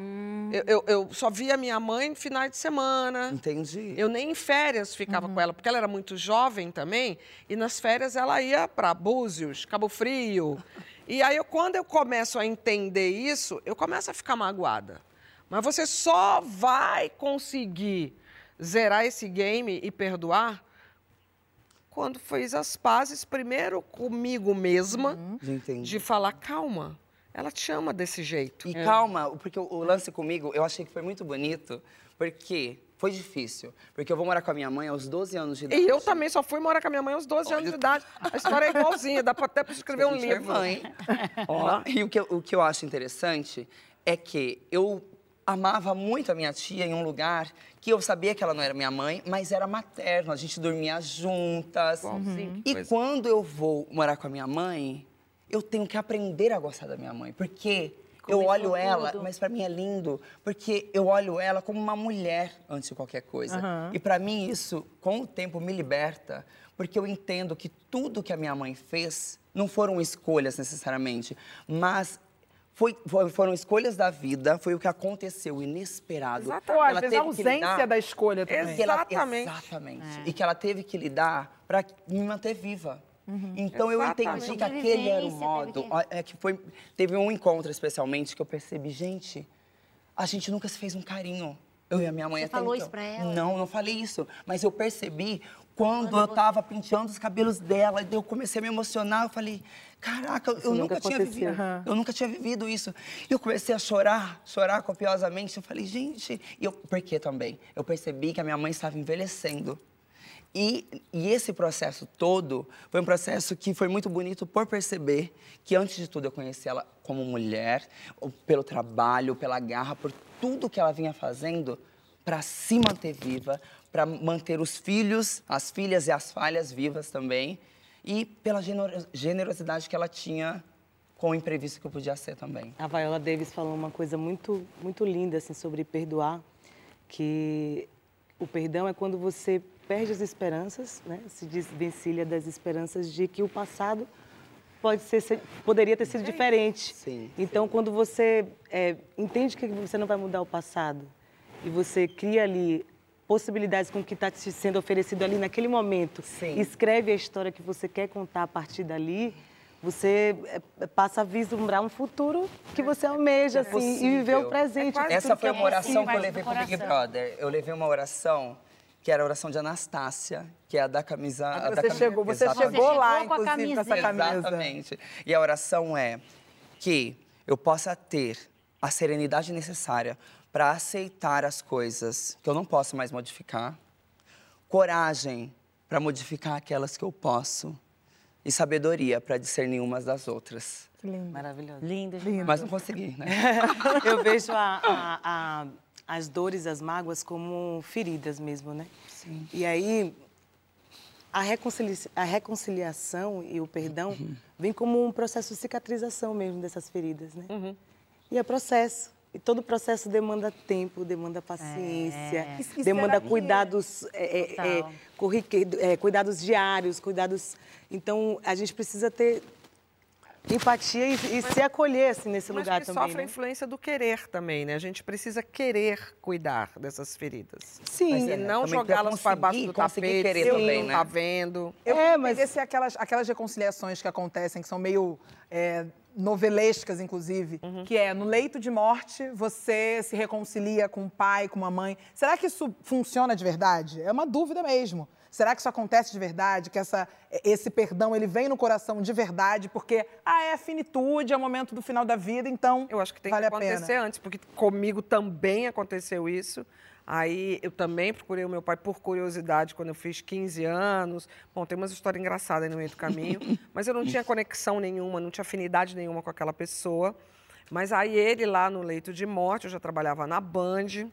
S4: eu, eu, eu só via minha mãe em finais de semana.
S5: Entendi.
S4: Eu nem em férias ficava com ela, porque ela era muito jovem também, e nas férias ela ia para Búzios, Cabo Frio. E aí, eu, quando eu começo a entender isso, eu começo a ficar magoada. Mas você só vai conseguir zerar esse game e perdoar quando fez as pazes primeiro comigo mesma,
S5: Entendi.
S4: de falar, calma, ela te ama desse jeito.
S5: E calma, porque o, o lance comigo, eu achei que foi muito bonito, porque foi difícil. Porque eu vou morar com a minha mãe aos 12 anos de idade.
S4: E eu também só fui morar com a minha mãe aos 12 anos de idade. A história é igualzinha, dá pra- até para escrever um
S5: é
S4: livro.
S5: mãe. [laughs] Ó, e o que, eu- o que eu acho interessante é que eu amava muito a minha tia em um lugar que eu sabia que ela não era minha mãe, mas era materno. A gente dormia juntas.
S4: Igualzinho.
S5: E
S4: Pois é.
S5: quando eu vou morar com a minha mãe, eu tenho que aprender a gostar da minha mãe. Porque eu
S2: Começou
S5: olho ela,
S2: tudo.
S5: mas para mim é lindo, porque eu olho ela como uma mulher antes de qualquer coisa. E para mim isso, com o tempo, me liberta, porque eu entendo que tudo que a minha mãe fez não foram escolhas necessariamente, mas foi- foi- foram escolhas da vida, foi o que aconteceu, inesperado.
S4: Exatamente.
S5: Ela
S1: vezes a
S5: teve que
S1: ausência
S5: lidar-
S1: da escolha também.
S5: que ela-
S4: Exatamente.
S5: exatamente. E que ela teve que lidar para me manter viva. Então eu entendi que aquele era o modo.
S2: teve que-
S5: ó, É que foi, teve um encontro especialmente que eu percebi, gente, a gente nunca se fez um carinho. Eu e a minha mãe
S2: Você
S5: até
S2: falou
S5: então.
S2: isso pra ela?
S5: Não, não falei isso. Mas eu percebi quando,
S2: Quando
S5: eu tava penteando os cabelos dela, e eu comecei a me emocionar. Eu falei, caraca, eu
S3: Isso
S5: nunca,
S3: nunca
S5: tinha vivido. Eu nunca tinha vivido isso. E eu comecei a chorar, chorar copiosamente. Eu falei, gente, e eu, por quê também? Eu percebi que a minha mãe estava envelhecendo. E, e esse processo todo foi um processo que foi muito bonito por perceber que, antes de tudo, eu conheci ela como mulher, pelo trabalho, pela garra, por tudo que ela vinha fazendo para se manter viva, para manter os filhos, as filhas e as falhas vivas também, e pela genero- generosidade que ela tinha com o imprevisto que podia ser também.
S3: A Viola Davis falou uma coisa muito, muito linda assim, sobre perdoar, que o perdão é quando você perde as esperanças, né? se desvencilha das esperanças de que o passado pode ser, ser- poderia ter sido diferente.
S5: Sim,
S3: Então, quando você é, entende que você não vai mudar o passado e você cria ali possibilidades com o que está te sendo oferecido ali naquele momento,
S5: Sim.
S3: escreve a história que você quer contar a partir dali, você é, passa a vislumbrar um futuro que você almeja, assim, e viver o presente.
S4: É
S5: Essa foi uma
S3: é
S5: oração que eu levei
S2: do
S5: pro Big. Brother. Eu levei uma oração que era a oração de Anastácia, que é a da camisa. a da
S1: Você
S5: cami-
S1: chegou, você
S5: Exatamente.
S1: chegou
S2: Você
S1: lá,
S2: chegou com a
S1: inclusive, com essa
S2: camiseta.
S1: camisa.
S5: Exatamente. E a oração é que eu possa ter a serenidade necessária para aceitar as coisas que eu não posso mais modificar, coragem para modificar aquelas que eu posso e sabedoria para discernir umas das outras.
S1: Que lindo.
S3: Maravilhoso.
S2: Lindo.
S5: Mas não consegui, né? [laughs]
S3: Eu vejo a- a- a- as dores, as mágoas como feridas mesmo, né?
S5: Sim.
S3: E aí, a, reconcilia- a reconciliação e o perdão vem como um processo de cicatrização mesmo dessas feridas, né? E é processo. E todo processo demanda tempo, demanda paciência,
S1: e
S3: demanda cuidados, é, é, é, é, cuidados diários, cuidados... Então, a gente precisa ter empatia e, e se acolher assim, nesse
S4: Mas
S3: lugar
S4: que
S3: também,
S4: sofre a
S3: né?
S4: influência do querer também, né? A gente precisa querer cuidar dessas feridas.
S3: Sim,
S5: Mas
S4: E
S5: é,
S4: não
S5: também pra
S4: jogá-las para baixo do tapete,
S5: querer
S4: eu
S5: também,
S4: não
S5: né?
S4: tá vendo.
S1: Eu
S3: É,
S1: é,
S3: mas-
S1: mas... se aquelas, aquelas reconciliações que acontecem, que são meio é, novelescas, inclusive, que é no leito de morte, você se reconcilia com o pai, com a mãe. Será que isso funciona de verdade? É uma dúvida mesmo. Será que isso acontece de verdade? Que essa, esse perdão ele vem no coração de verdade? Porque, ah, é a finitude, é o momento do final da vida, então
S4: Eu acho que tem
S1: vale
S4: que acontecer antes, porque comigo também aconteceu isso. Aí eu também procurei o meu pai por curiosidade quando eu fiz 15 anos. Bom, tem umas histórias engraçadas aí no meio do caminho, [laughs] mas eu não tinha conexão nenhuma, não tinha afinidade nenhuma com aquela pessoa. Mas aí ele lá no leito de morte, eu já trabalhava na Band,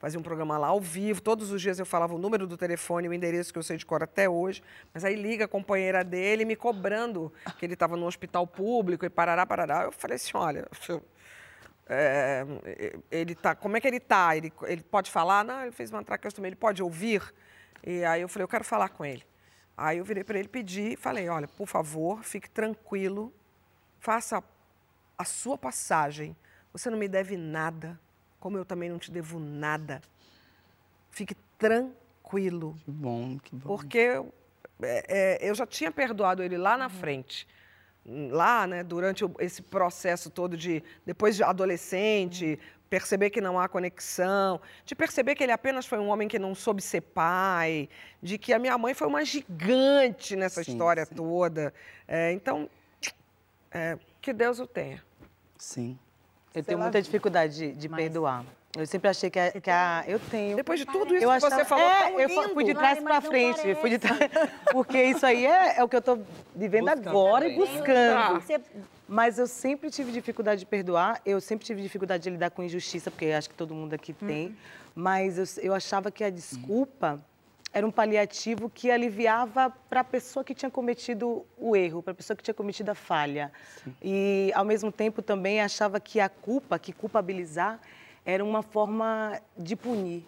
S4: fazia um programa lá ao vivo. Todos os dias eu falava o número do telefone, o endereço que eu sei de cor até hoje. Mas aí liga a companheira dele me cobrando que ele estava no hospital público e parará, parará. Eu falei assim, olha, é, ele tá, como é que ele tá? Ele, ele pode falar? Não, ele fez uma traqueostomia, ele pode ouvir? E aí eu falei, eu quero falar com ele. Aí eu virei para ele pedir, falei, olha, por favor, fique tranquilo, faça a sua passagem. Você não me deve nada, como eu também não te devo nada. Fique tranquilo.
S5: Que bom, que bom.
S4: Porque eu, é, é, eu já tinha perdoado ele lá na frente. Lá, né, durante esse processo todo de. Depois de adolescente, perceber que não há conexão, de perceber que ele apenas foi um homem que não soube ser pai, de que a minha mãe foi uma gigante nessa
S5: Sim,
S4: história
S5: sim.
S4: toda. É, então, é, que Deus o tenha.
S5: Sim.
S3: Eu tenho muita dificuldade de, de perdoar. Eu sempre achei que a, que a- eu tenho.
S4: Depois de tudo isso
S3: eu
S4: que você falou,
S3: é,
S4: tão
S3: eu
S4: lindo.
S3: fui de trás
S2: mas
S3: pra
S2: não
S3: frente, fui de trás, [laughs] porque isso aí é, é o que eu tô vivendo
S5: Buscando
S3: agora e
S5: também, né?
S3: buscando.
S2: Você-
S3: Mas eu sempre tive dificuldade de perdoar, eu sempre tive dificuldade de lidar com injustiça, porque acho que todo mundo aqui tem. Mas eu, eu achava que a desculpa era um paliativo que aliviava para a pessoa que tinha cometido o erro, para a pessoa que tinha cometido a falha. E, ao mesmo tempo, também achava que a culpa, que culpabilizar, era uma forma de punir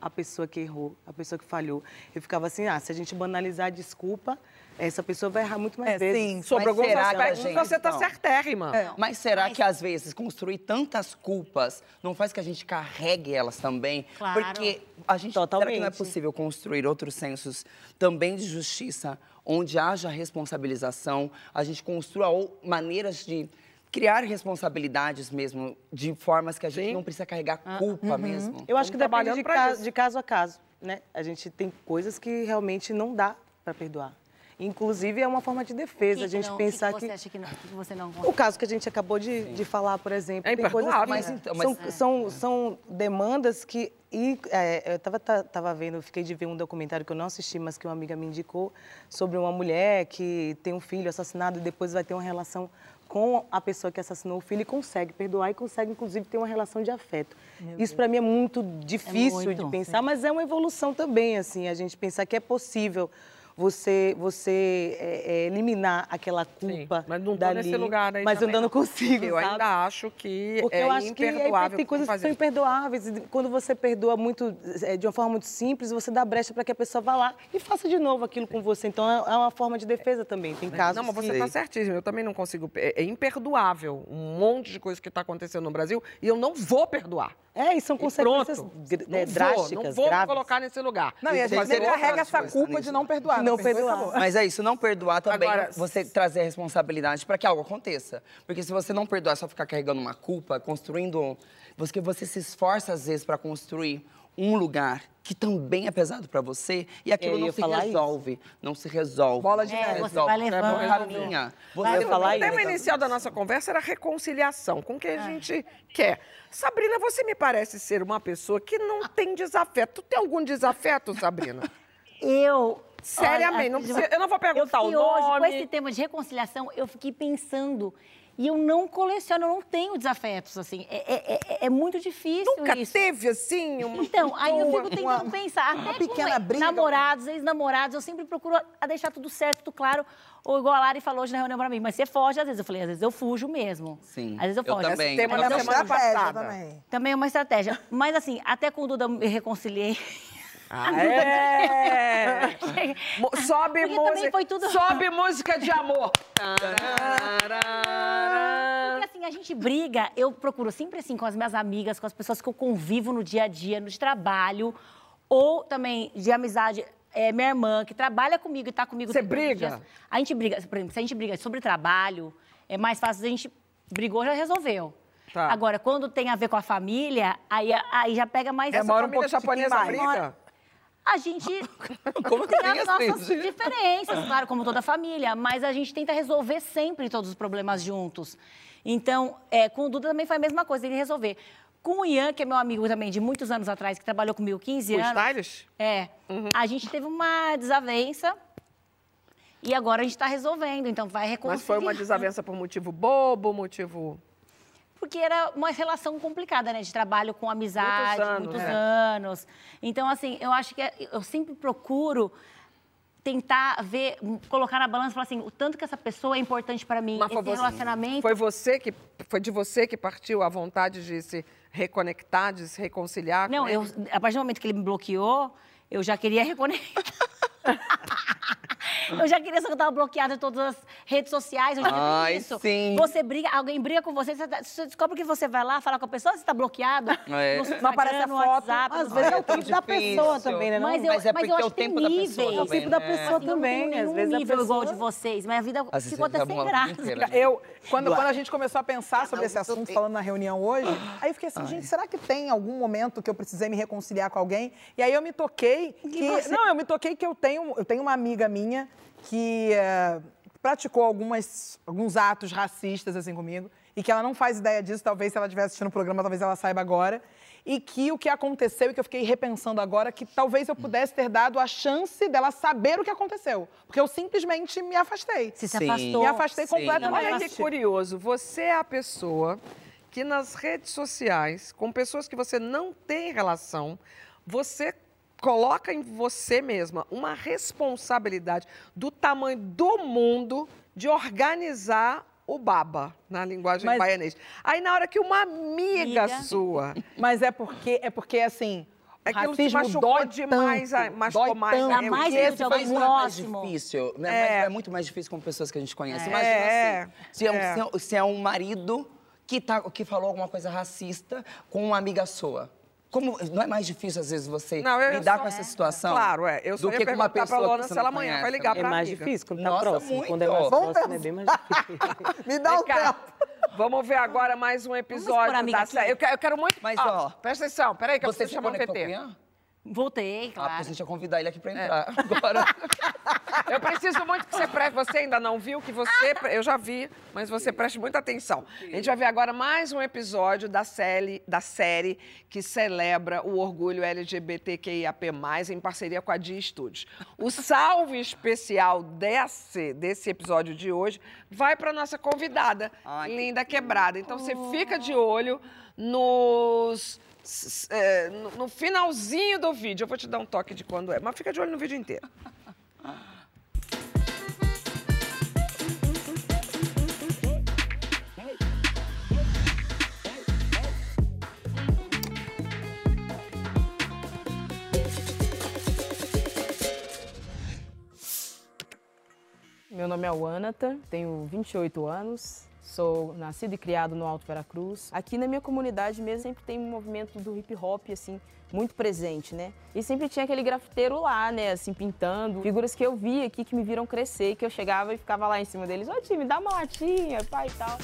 S3: a pessoa que errou, a pessoa que falhou. Eu ficava assim, ah, se a gente banalizar a desculpa, essa pessoa vai errar muito mais
S1: É,
S3: vezes.
S1: sim.
S4: Sobre
S5: Mas
S4: alguns aspectos,
S5: gente-
S4: você está certérrima.
S5: Mas será que às vezes construir tantas culpas não faz que a gente carregue elas também?
S2: Claro.
S5: Porque a gente será que não é
S3: Totalmente.
S5: possível construir outros sensos também de justiça, onde haja responsabilização, a gente construa maneiras de criar responsabilidades mesmo, de formas que a gente
S4: Sim.
S5: não precisa carregar culpa mesmo.
S3: Eu acho que depende de,
S4: trabalhando pra
S3: ca-
S4: isso.
S3: de caso a caso, né? A gente tem coisas que realmente não dá para perdoar. Inclusive, é uma forma de defesa,
S2: que
S3: a gente
S2: não-
S3: pensar
S2: que,
S3: que...
S2: você acha que, não, que você não
S3: O caso que a gente acabou de, de falar, por exemplo,
S4: É
S3: tem coisas que
S5: Mas então, mas-
S3: são, são, são demandas que. E, é, eu estava tava vendo, fiquei de ver um documentário que eu não assisti, mas que uma amiga me indicou, sobre uma mulher que tem um filho assassinado e depois vai ter uma relação com a pessoa que assassinou o filho e consegue perdoar e consegue, inclusive, ter uma relação de afeto. Isso, para mim, é muito difícil
S2: muito,
S3: de pensar, mas é uma evolução também, assim, a gente pensar que é possível você, você é, é, eliminar aquela
S4: Sim,
S3: culpa
S4: mas não tô
S3: dali,
S4: nesse lugar aí
S3: mas eu ainda não consigo,
S4: Eu
S3: sabe?
S4: ainda acho que
S3: Porque
S4: é
S3: eu acho que
S4: imperdoável.
S3: é, tem coisas que são imperdoáveis. E quando você perdoa muito, é, de uma forma muito simples, você dá brecha para que a pessoa vá lá e faça de novo aquilo com você. Então é é uma forma de defesa também. Tem casos
S4: Não, mas você
S3: que...
S4: está certíssimo. Eu também não consigo. É é imperdoável um monte de coisa que está acontecendo no Brasil e eu não vou perdoar.
S3: É, e são
S4: E
S3: consequências
S4: pronto.
S3: gr-
S4: Não
S3: é,
S4: vou,
S3: drásticas,
S4: não vou me
S3: graves.
S4: colocar nesse lugar.
S1: Não, e a gente
S5: que
S1: carrega essa culpa
S5: nisso.
S1: de não perdoar.
S3: De não
S1: perdoa
S3: perdoar.
S5: Mas é isso, não perdoar também,
S4: Agora,
S5: você trazer a responsabilidade para que algo aconteça. Porque se você não perdoar, só ficar carregando uma culpa, construindo. Você, você se esforça, às vezes, para construir um lugar que também é pesado para você e aquilo não se
S3: falar isso.
S5: resolve. Não se resolve.
S1: Bola de
S5: não se
S1: neve.
S2: É, você
S5: resolve.
S2: vai levando.
S5: É, caminha. Você
S3: falar
S4: O
S3: isso.
S4: tema inicial da nossa conversa era reconciliação, com o que
S2: É.
S4: a gente quer. Sabrina, você me parece ser uma pessoa que não tem desafeto. Tu tem algum desafeto, Sabrina? [laughs]
S2: Eu.
S4: Seriamente,
S2: olha,
S4: não precisa- eu não vou perguntar
S2: eu
S4: o
S2: fiquei hoje, com
S4: nome.
S2: esse tema de reconciliação, eu fiquei pensando. E eu não coleciono, eu não tenho desafetos, assim. É, é- é- é muito difícil
S4: Nunca
S2: isso.
S4: teve, assim, uma
S2: Então, aí eu
S1: Uma-
S2: fico tentando
S1: uma-
S2: pensar.
S1: uma
S2: Até
S1: pequena
S2: com
S1: briga.
S2: namorados, ex-namorados, eu sempre procuro a deixar tudo certo, tudo claro. Ou igual a Lari falou hoje na reunião pra mim, mas você foge às vezes. Eu falei, às vezes eu fujo mesmo.
S5: Sim,
S2: Às vezes eu
S5: eu
S2: fojo.
S5: também.
S4: Esse tema
S2: Às
S4: da
S2: vezes eu
S4: semana
S2: fujo.
S1: estratégia
S4: passada.
S1: também.
S2: Também é uma estratégia. Mas assim, até com o Duda eu me reconciliei.
S4: Ah, é. [laughs] Sobe
S2: Porque
S4: música.
S2: foi tudo-
S4: Sobe música de amor.
S2: Porque assim, a gente briga, eu procuro sempre assim com as minhas amigas, com as pessoas que eu convivo no dia a dia, no trabalho, ou também de amizade. É, minha irmã, que trabalha comigo e tá comigo
S4: Você briga?
S2: dias. A gente briga, por exemplo, se a gente briga sobre trabalho, é mais fácil, a gente brigou, já resolveu.
S4: Tá.
S2: Agora, quando tem a ver com a família, aí, aí já pega mais...
S4: Essa
S1: Demora um pouquinho
S4: japonesa
S1: mais.
S4: briga?
S2: A gente [laughs]
S5: Como que
S2: tem as nossas
S5: assim?
S2: diferenças, claro, como toda família, mas a gente tenta resolver sempre todos os problemas juntos. Então, é, com o Duda também foi a mesma coisa, ele resolver. Com o Ian, que é meu amigo também de muitos anos atrás, que trabalhou comigo 15
S4: O
S2: anos.
S4: Stylish?
S2: É. A gente teve uma desavença e agora a gente está resolvendo, então vai reconciliar.
S4: Mas foi uma desavença por motivo bobo, motivo.
S2: Porque era uma relação complicada, né? De trabalho com amizade,
S4: Muitos
S2: muitos
S4: anos,
S2: anos.
S4: é.
S2: Então, assim, eu acho que é- eu sempre procuro tentar ver, colocar na balança e falar assim, o tanto que essa pessoa é importante para mim,
S4: Mas
S2: esse
S4: você-
S2: relacionamento.
S4: Foi você que foi de você que partiu a vontade de se reconectar, de se reconciliar? com
S2: Não,
S4: ele?
S2: eu, a partir do momento que ele me bloqueou, eu já queria reconectar. [laughs] eu já queria, só que eu estava bloqueada em todas as redes sociais, dia tem
S5: Ai,
S2: isso.
S5: sim.
S2: Você briga, alguém briga com você, você, tá- você descobre que você vai lá falar com a pessoa, você tá bloqueado.
S5: É.
S2: No Instagram,
S1: Não aparece a
S2: no
S1: foto.
S2: WhatsApp.
S3: Às vezes é o tempo da pessoa também, né? Não?
S2: Mas eu,
S5: Mas é
S2: mas eu
S5: porque
S2: acho
S5: o
S2: que tem
S5: tempo da pessoa
S2: níveis.
S3: É o tempo da
S5: também, né?
S3: pessoa
S2: Assim, eu não
S3: também.
S2: tenho
S3: Às vezes a
S2: nível igual
S3: pessoa...
S2: de vocês, minha vida
S5: Às vezes
S2: ficou até sem graça.
S5: brincadeira.
S1: Eu, quando, quando a gente começou a pensar sobre esse assunto, falando na reunião hoje, aí eu fiquei assim, gente, será que tem algum momento que eu precisei me reconciliar com alguém? E aí eu me toquei que.
S2: você-
S1: Não, eu me toquei que eu tenho, eu tenho uma amiga minha que eh, praticou algumas, alguns atos racistas assim comigo e que ela não faz ideia disso, talvez se ela estiver assistindo o programa, talvez ela saiba agora. E que o que aconteceu e que eu fiquei repensando agora, que talvez eu pudesse ter dado a chance dela saber o que aconteceu. Porque eu simplesmente me afastei.
S2: Você se
S5: Sim.
S2: afastou.
S1: Me afastei
S5: Sim.
S1: completamente.
S4: Olha que curioso, você é a pessoa que nas redes sociais, com pessoas que você não tem relação, você coloca em você mesma uma responsabilidade do tamanho do mundo de organizar o baba, na linguagem
S1: Mas-
S4: baianês. Aí na hora que uma amiga,
S2: Amiga.
S4: sua
S1: Mas é porque, é porque assim,
S4: É que te machucou
S1: dói
S4: demais,
S1: tanto,
S4: a- machucou
S1: dói
S4: mais,
S1: tanto.
S4: né?
S2: Mais
S1: esse
S2: que
S1: foi muito
S2: próximo.
S5: mais difícil, né?
S4: É.
S5: Mas é muito mais difícil com pessoas que a gente conhece.
S2: É.
S5: Imagina
S4: É.
S5: assim, se é, um,
S4: É.
S5: se é- se é um marido que, tá, que falou alguma coisa racista com uma amiga sua. Como, não é mais difícil, às vezes, você
S4: Não, eu- eu
S5: lidar
S4: só-
S5: com essa situação?
S4: Claro, é. Eu só
S5: do
S4: ia
S5: que com uma
S4: perguntar pra
S5: pessoa
S4: Lona se ela amanhã vai ligar
S3: É
S4: pra
S3: mais
S4: amiga.
S3: difícil quando tá
S5: Nossa,
S3: próximo.
S5: muito.
S3: Quando é mais
S5: Vamos
S3: próximo, é bem mais difícil. [laughs]
S1: Me dá um
S4: Vem cá.
S1: tempo.
S4: Vamos ver agora mais um episódio
S2: amiga
S4: da série. Eu quero, eu quero muito.
S5: Mas,
S4: Ó,
S5: ó,
S4: presta atenção, peraí, que eu
S5: Você
S4: preciso
S5: se
S4: chamar o PT.
S2: Voltei,
S5: Ah,
S2: claro.
S5: porque você tinha convidar ele aqui pra
S4: É.
S5: entrar. Agora. [laughs]
S4: Eu preciso muito que você preste. Você ainda não viu que você. Eu já vi, mas você preste muita atenção. A gente vai ver agora mais um episódio da série, da série que celebra o orgulho LGBTQIAP, em parceria com a Dia Studios. O salve especial desse, desse episódio de hoje vai para nossa convidada,
S5: Ai, que
S4: Linda Quebrada. Então você fica de olho nos. É, no- no finalzinho do vídeo. Eu vou te dar um toque de quando é, mas fica de olho no vídeo inteiro.
S6: Meu nome é Wanata, tenho 28 anos, sou nascido e criado no Alto Veracruz. Aqui na minha comunidade mesmo sempre tem um movimento do hip hop assim muito presente, né? E sempre tinha aquele grafiteiro lá, né, assim pintando, figuras que eu vi aqui que me viram crescer, que eu chegava e ficava lá em cima deles, ô time, dá uma latinha, pai e tal.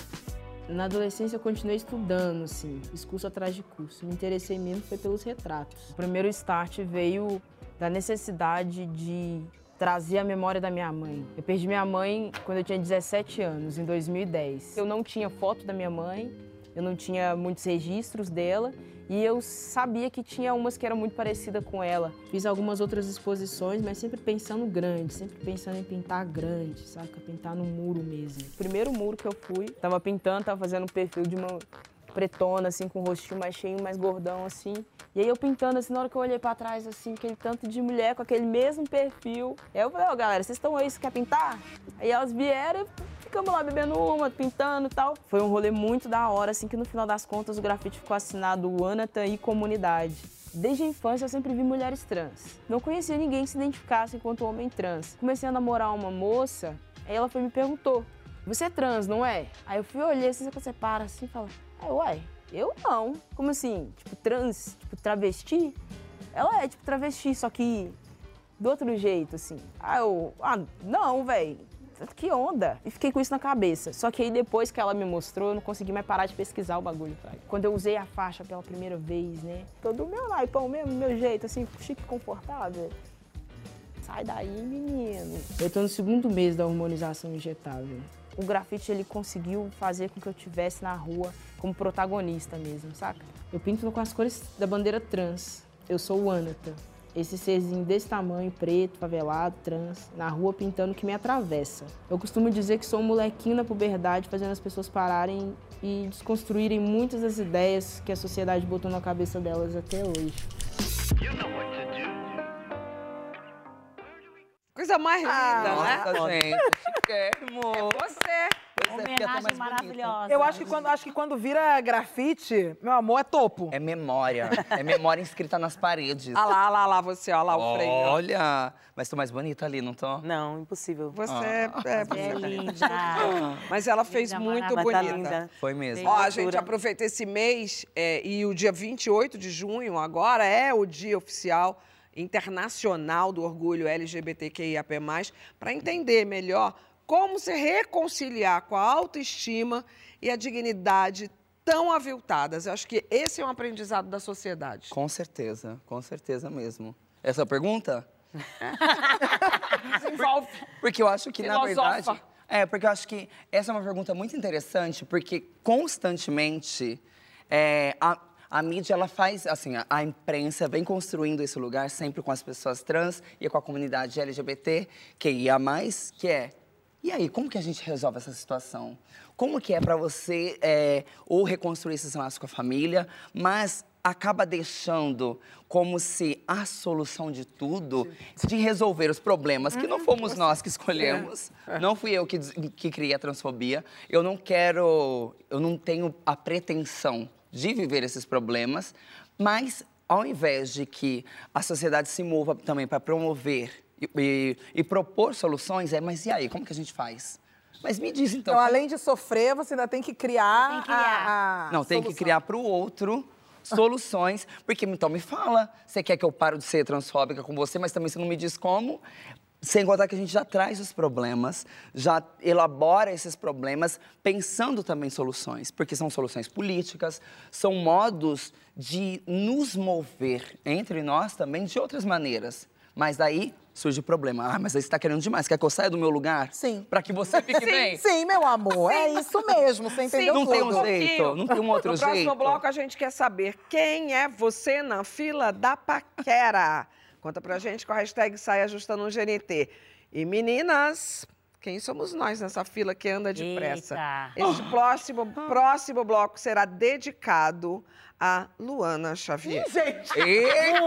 S6: Na adolescência eu continuei estudando, assim, curso atrás de curso. Me interessei mesmo foi pelos retratos. O primeiro start veio da necessidade de trazer a memória da minha mãe. Eu perdi minha mãe quando eu tinha 17 anos, em 2010. Eu não tinha foto da minha mãe, eu não tinha muitos registros dela e eu sabia que tinha umas que eram muito parecidas com ela. Fiz algumas outras exposições, mas sempre pensando grande, sempre pensando em pintar grande, saca? Pintar no muro mesmo. O primeiro muro que eu fui, tava pintando, tava fazendo um perfil de uma pretona, assim, com o rostinho mais cheio, mais gordão, assim. E aí eu pintando, assim, na hora que eu olhei pra trás, assim, aquele tanto de mulher com aquele mesmo perfil. Aí eu falei, ó, galera, vocês estão aí, você quer pintar? Aí elas vieram e ficamos lá bebendo uma, pintando e tal. Foi um rolê muito da hora, assim, que no final das contas o grafite ficou assinado Anata e Comunidade. Desde a infância eu sempre vi mulheres trans. Não conhecia ninguém que se identificasse enquanto homem trans. Comecei a namorar uma moça, aí ela foi me perguntou: Você é trans, não é? Aí eu fui olhar assim, você para assim e fala: Aí, uai, eu não. Como assim? Tipo, trans, tipo, travesti? Ela é tipo travesti, só que do outro jeito, assim. Aí eu, ah, não, velho. Que onda. E fiquei com isso na cabeça. Só que aí depois que ela me mostrou, eu não consegui mais parar de pesquisar o bagulho, cara. Quando eu usei a faixa pela primeira vez, né? Todo meu naipão mesmo, meu jeito, assim, chique confortável. Sai daí, menino. Eu tô no segundo mês da hormonização injetável. O grafite, ele conseguiu fazer com que eu tivesse na rua como protagonista mesmo, saca? Eu pinto com as cores da bandeira trans. Eu sou o Anata. Esse serzinho desse tamanho, preto, favelado, trans, na rua pintando que me atravessa. Eu costumo dizer que sou um molequinho na puberdade, fazendo as pessoas pararem e desconstruírem muitas das ideias que a sociedade botou na cabeça delas até hoje.
S4: Coisa mais linda, né?
S5: Nossa, gente, chiquérrimo.
S4: Você.
S5: Pois é, fica até
S2: Homenagem
S5: mais bonito.
S2: maravilhosa.
S1: Eu acho que, quando, acho que quando vira grafite, meu amor, é topo.
S5: É memória. É memória inscrita nas paredes.
S4: Olha lá, olha lá, olha lá você, olha lá o freio.
S5: Olha! Mas tô mais bonita ali, não tô?
S3: Não, impossível.
S4: Você é, é, você
S2: É
S4: é-
S2: linda. [laughs]
S4: Mas ela fez
S2: Linda,
S4: muito
S3: tá
S4: bonita.
S3: linda.
S5: Foi mesmo.
S4: Ó, gente aproveita esse mês é, e o dia 28 de junho agora é o dia oficial internacional do orgulho LGBTQIAP+, para entender melhor como se reconciliar com a autoestima e a dignidade tão aviltadas. Eu acho que esse é um aprendizado da sociedade.
S5: Com certeza, com certeza mesmo. Essa é pergunta? [laughs]
S4: Desenvolve.
S5: Porque eu acho que, na
S4: Filosofa.
S5: verdade. É, porque eu acho que essa é uma pergunta muito interessante, porque constantemente é, a, a mídia, ela faz, assim, a, a imprensa vem construindo esse lugar sempre com as pessoas trans e com a comunidade LGBT, que ia mais, que é. E aí, como que a gente resolve essa situação? Como que é para você é, ou reconstruir esses laços com a família, mas acaba deixando como se a solução de tudo, de resolver os problemas, que não fomos nós que escolhemos, não fui eu que, que criei a transfobia, eu não quero, eu não tenho a pretensão de viver esses problemas, mas ao invés de que a sociedade se mova também para promover e, e- e propor soluções, é, mas e aí, como que a gente faz? Mas me diz então.
S1: Então, além de sofrer, você ainda tem que criar,
S2: Tem que criar.
S1: a, a
S5: Não, tem que
S1: solução.
S5: criar para o outro soluções. Porque, então, me fala, você quer que eu pare de ser transfóbica com você, mas também você não me diz como. Sem contar que a gente já traz os problemas, já elabora esses problemas, pensando também em soluções. Porque são soluções políticas, são modos de nos mover entre nós também de outras maneiras. Mas daí surge o problema. Ah, mas aí você está querendo demais. Quer que eu saia do meu lugar?
S1: Sim.
S5: Para que você fique bem?
S1: Sim, meu amor, é isso mesmo, você entendeu
S5: Não
S1: tudo.
S5: tem um jeito, não tem um outro
S4: no
S5: jeito.
S4: próximo bloco, a gente quer saber quem é você na fila da paquera. Conta pra gente com a hashtag Sai Ajustando um GNT. E meninas, quem somos nós nessa fila que anda depressa?
S2: Eita.
S4: Este próximo, próximo bloco será dedicado a Luana Xavier.
S1: Gente,
S5: Eita!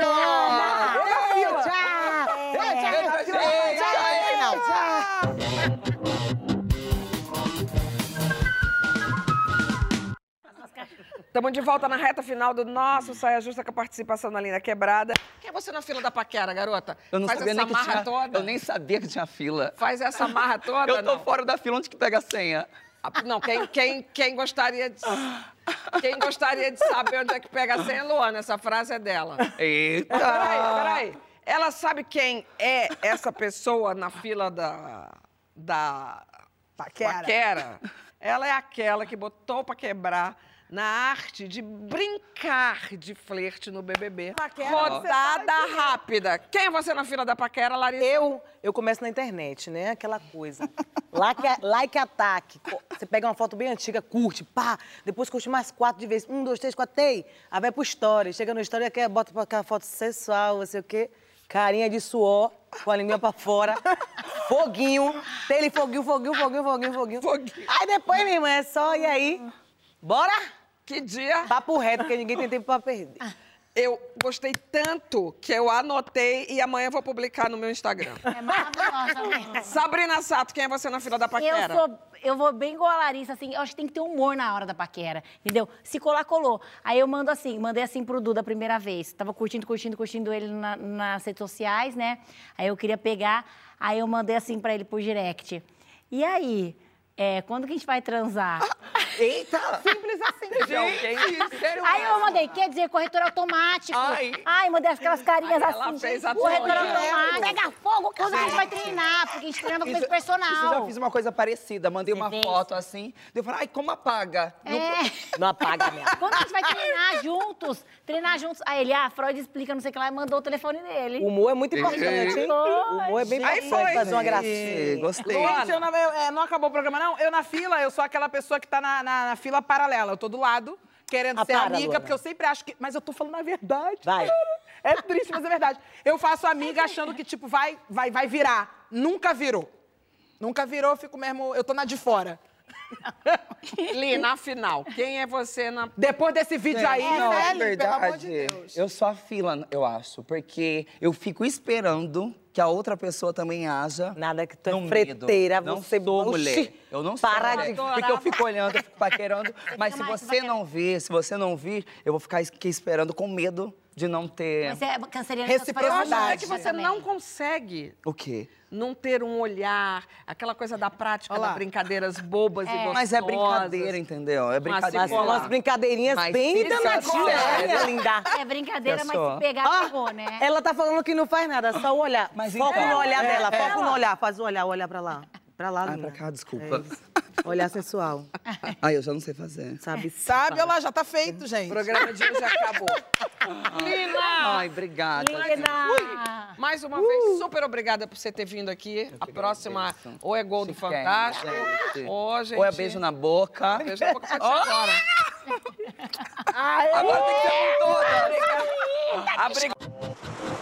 S4: Estamos de volta na reta final do nosso Saia Justa com a participação da Linda Quebrada. Quem é você na fila da paquera, garota?
S5: Eu não
S4: Faz
S5: sabia
S4: essa
S5: nem que
S4: marra
S5: tinha.
S4: toda.
S5: Eu nem sabia que tinha fila.
S4: Faz essa marra [laughs] toda,
S5: Eu tô
S4: não?
S5: fora da fila, onde que pega a senha?
S4: Não, quem, quem, quem, gostaria de, quem gostaria de saber onde é que pega a senha, é Luana. Essa frase é dela.
S5: Eita!
S4: Peraí, peraí. Ela sabe quem é essa pessoa na fila da, da
S1: Paquera.
S4: paquera? Ela é aquela que botou pra quebrar na arte de brincar de flerte no BBB.
S1: Paquera,
S4: Rodada rápida. Quem é você na fila da paquera, Larissa?
S3: Eu, eu começo na internet, né? Aquela coisa. [laughs] Like, like ataque. Você pega uma foto bem antiga, curte, pá. Depois curte mais quatro de vez. Um, dois, três, quatro, tem. Aí vai pro story. Chega no story, quer, bota aquela foto sensual, não sei o quê. Carinha de suor, com a língua pra fora. [laughs] Foguinho. Tele, foguinho, foguinho, foguinho, foguinho, foguinho.
S4: Foguinho.
S3: Aí depois, minha irmã, é só, e aí? Bora?
S4: Que dia?
S3: Papo reto, porque ninguém tem tempo pra perder.
S4: Eu gostei tanto que eu anotei e amanhã eu vou publicar no meu Instagram.
S2: É maravilhosa.
S4: Sabrina Sato, quem é você na fila da paquera?
S2: Eu sou, eu vou bem igual a Larissa, assim, eu acho que tem que ter humor na hora da paquera, entendeu? Se colar, colou. Aí eu mando assim, mandei assim pro Duda a primeira vez. Tava curtindo, curtindo, curtindo ele na- nas redes sociais, né? Aí eu queria pegar, aí eu mandei assim pra ele por direct. E aí, é, quando que a gente vai transar? [laughs]
S5: Eita!
S1: Simples assim.
S5: Gente, sério
S2: Aí eu
S5: mesmo?
S2: mandei, quer dizer, corretor automático.
S5: Ai.
S2: Ai, mandei aquelas carinhas
S4: Ai, ela
S2: assim.
S4: fez a
S2: corretor automático. Pega fogo, quando a gente vai treinar, porque a gente treina com
S5: Isso-
S2: peso personal.
S5: Isso eu já fiz uma coisa parecida. Mandei
S2: Você
S5: uma
S2: fez?
S5: foto assim. Eu falei, ai, como apaga? Não-
S2: É. [laughs]
S3: Não apaga, minha.
S2: Quando a gente vai treinar juntos, treinar juntos. Aí ele, ah, Freud explica, não sei o que lá, e mandou o telefone dele.
S3: O humor é muito importante, hein? O humor é bem
S4: Aí
S3: importante
S4: foi.
S3: fazer uma gracinha.
S5: Gostei.
S1: Gente, eu não, eu- é, não acabou o programa, não? Eu na fila, eu sou aquela pessoa que tá na, na- na fila paralela. Eu tô do lado, querendo
S3: Ah,
S1: ser
S3: para,
S1: amiga, porque eu sempre acho que. Mas eu tô falando a verdade.
S3: Vai.
S1: cara. É triste, mas é verdade. Eu faço amiga achando que, tipo, vai, vai, vai virar. Nunca virou. Nunca virou, eu fico mesmo. Eu tô na de fora. [laughs]
S4: Li, na final, quem é você na.
S1: Depois desse vídeo aí,
S5: não,
S1: né,
S5: é
S1: amor de
S5: verdade.
S1: Deus.
S5: Eu sou a fila, eu acho, porque eu fico esperando que a outra pessoa também haja.
S3: Nada que tu é freteira,
S5: medo.
S3: você
S5: não sou
S3: Oxi,
S5: mulher. Eu não sou
S3: para
S5: mulher.
S3: de-
S5: Porque eu fico olhando, eu fico paquerando. Mas se você não vir, se você não vir, eu vou ficar aqui esperando com medo de não ter.
S2: Você é canceriana.
S1: Reciprocidade.
S4: Eu acho até que você não consegue
S5: O quê?
S4: não ter um olhar, aquela coisa da prática,
S1: Olha
S4: das brincadeiras bobas e gostosas.
S5: Mas é brincadeira, entendeu? É brincadeira.
S3: Mas umas brincadeirinhas
S5: Mas
S3: bem
S5: é
S3: danadinhas, né, linda?
S2: É brincadeira, mas se pegar,
S3: Ah,
S2: pegou, né?
S3: Ela tá falando que não faz nada, só o olhar.
S5: Mas
S3: foco
S5: então,
S3: no olhar
S5: é,
S3: dela,
S5: é.
S3: foco no olhar. Faz o olhar, olhar pra lá. Pra lá,
S5: Ai,
S3: linda.
S5: pra cá, desculpa.
S3: Olhar sensual,
S5: Ai, [laughs] eu já não sei fazer.
S3: sabe? [laughs]
S1: Sabe, olha lá, já tá feito,
S4: O
S1: gente.
S4: programa de hoje acabou. [laughs] Lina!
S5: Ai, obrigada.
S2: Lina!
S4: Mais uma vez, super obrigada por você ter vindo aqui. A próxima,
S5: agradeço.
S4: ou é gol do
S5: Chiquérrimo,
S4: Fantástico,
S5: gente.
S4: ou, gente...
S5: Ou é beijo na boca.
S4: Beijo na boca, pode ser agora.
S5: Agora tem que ser com todas. Obrigada.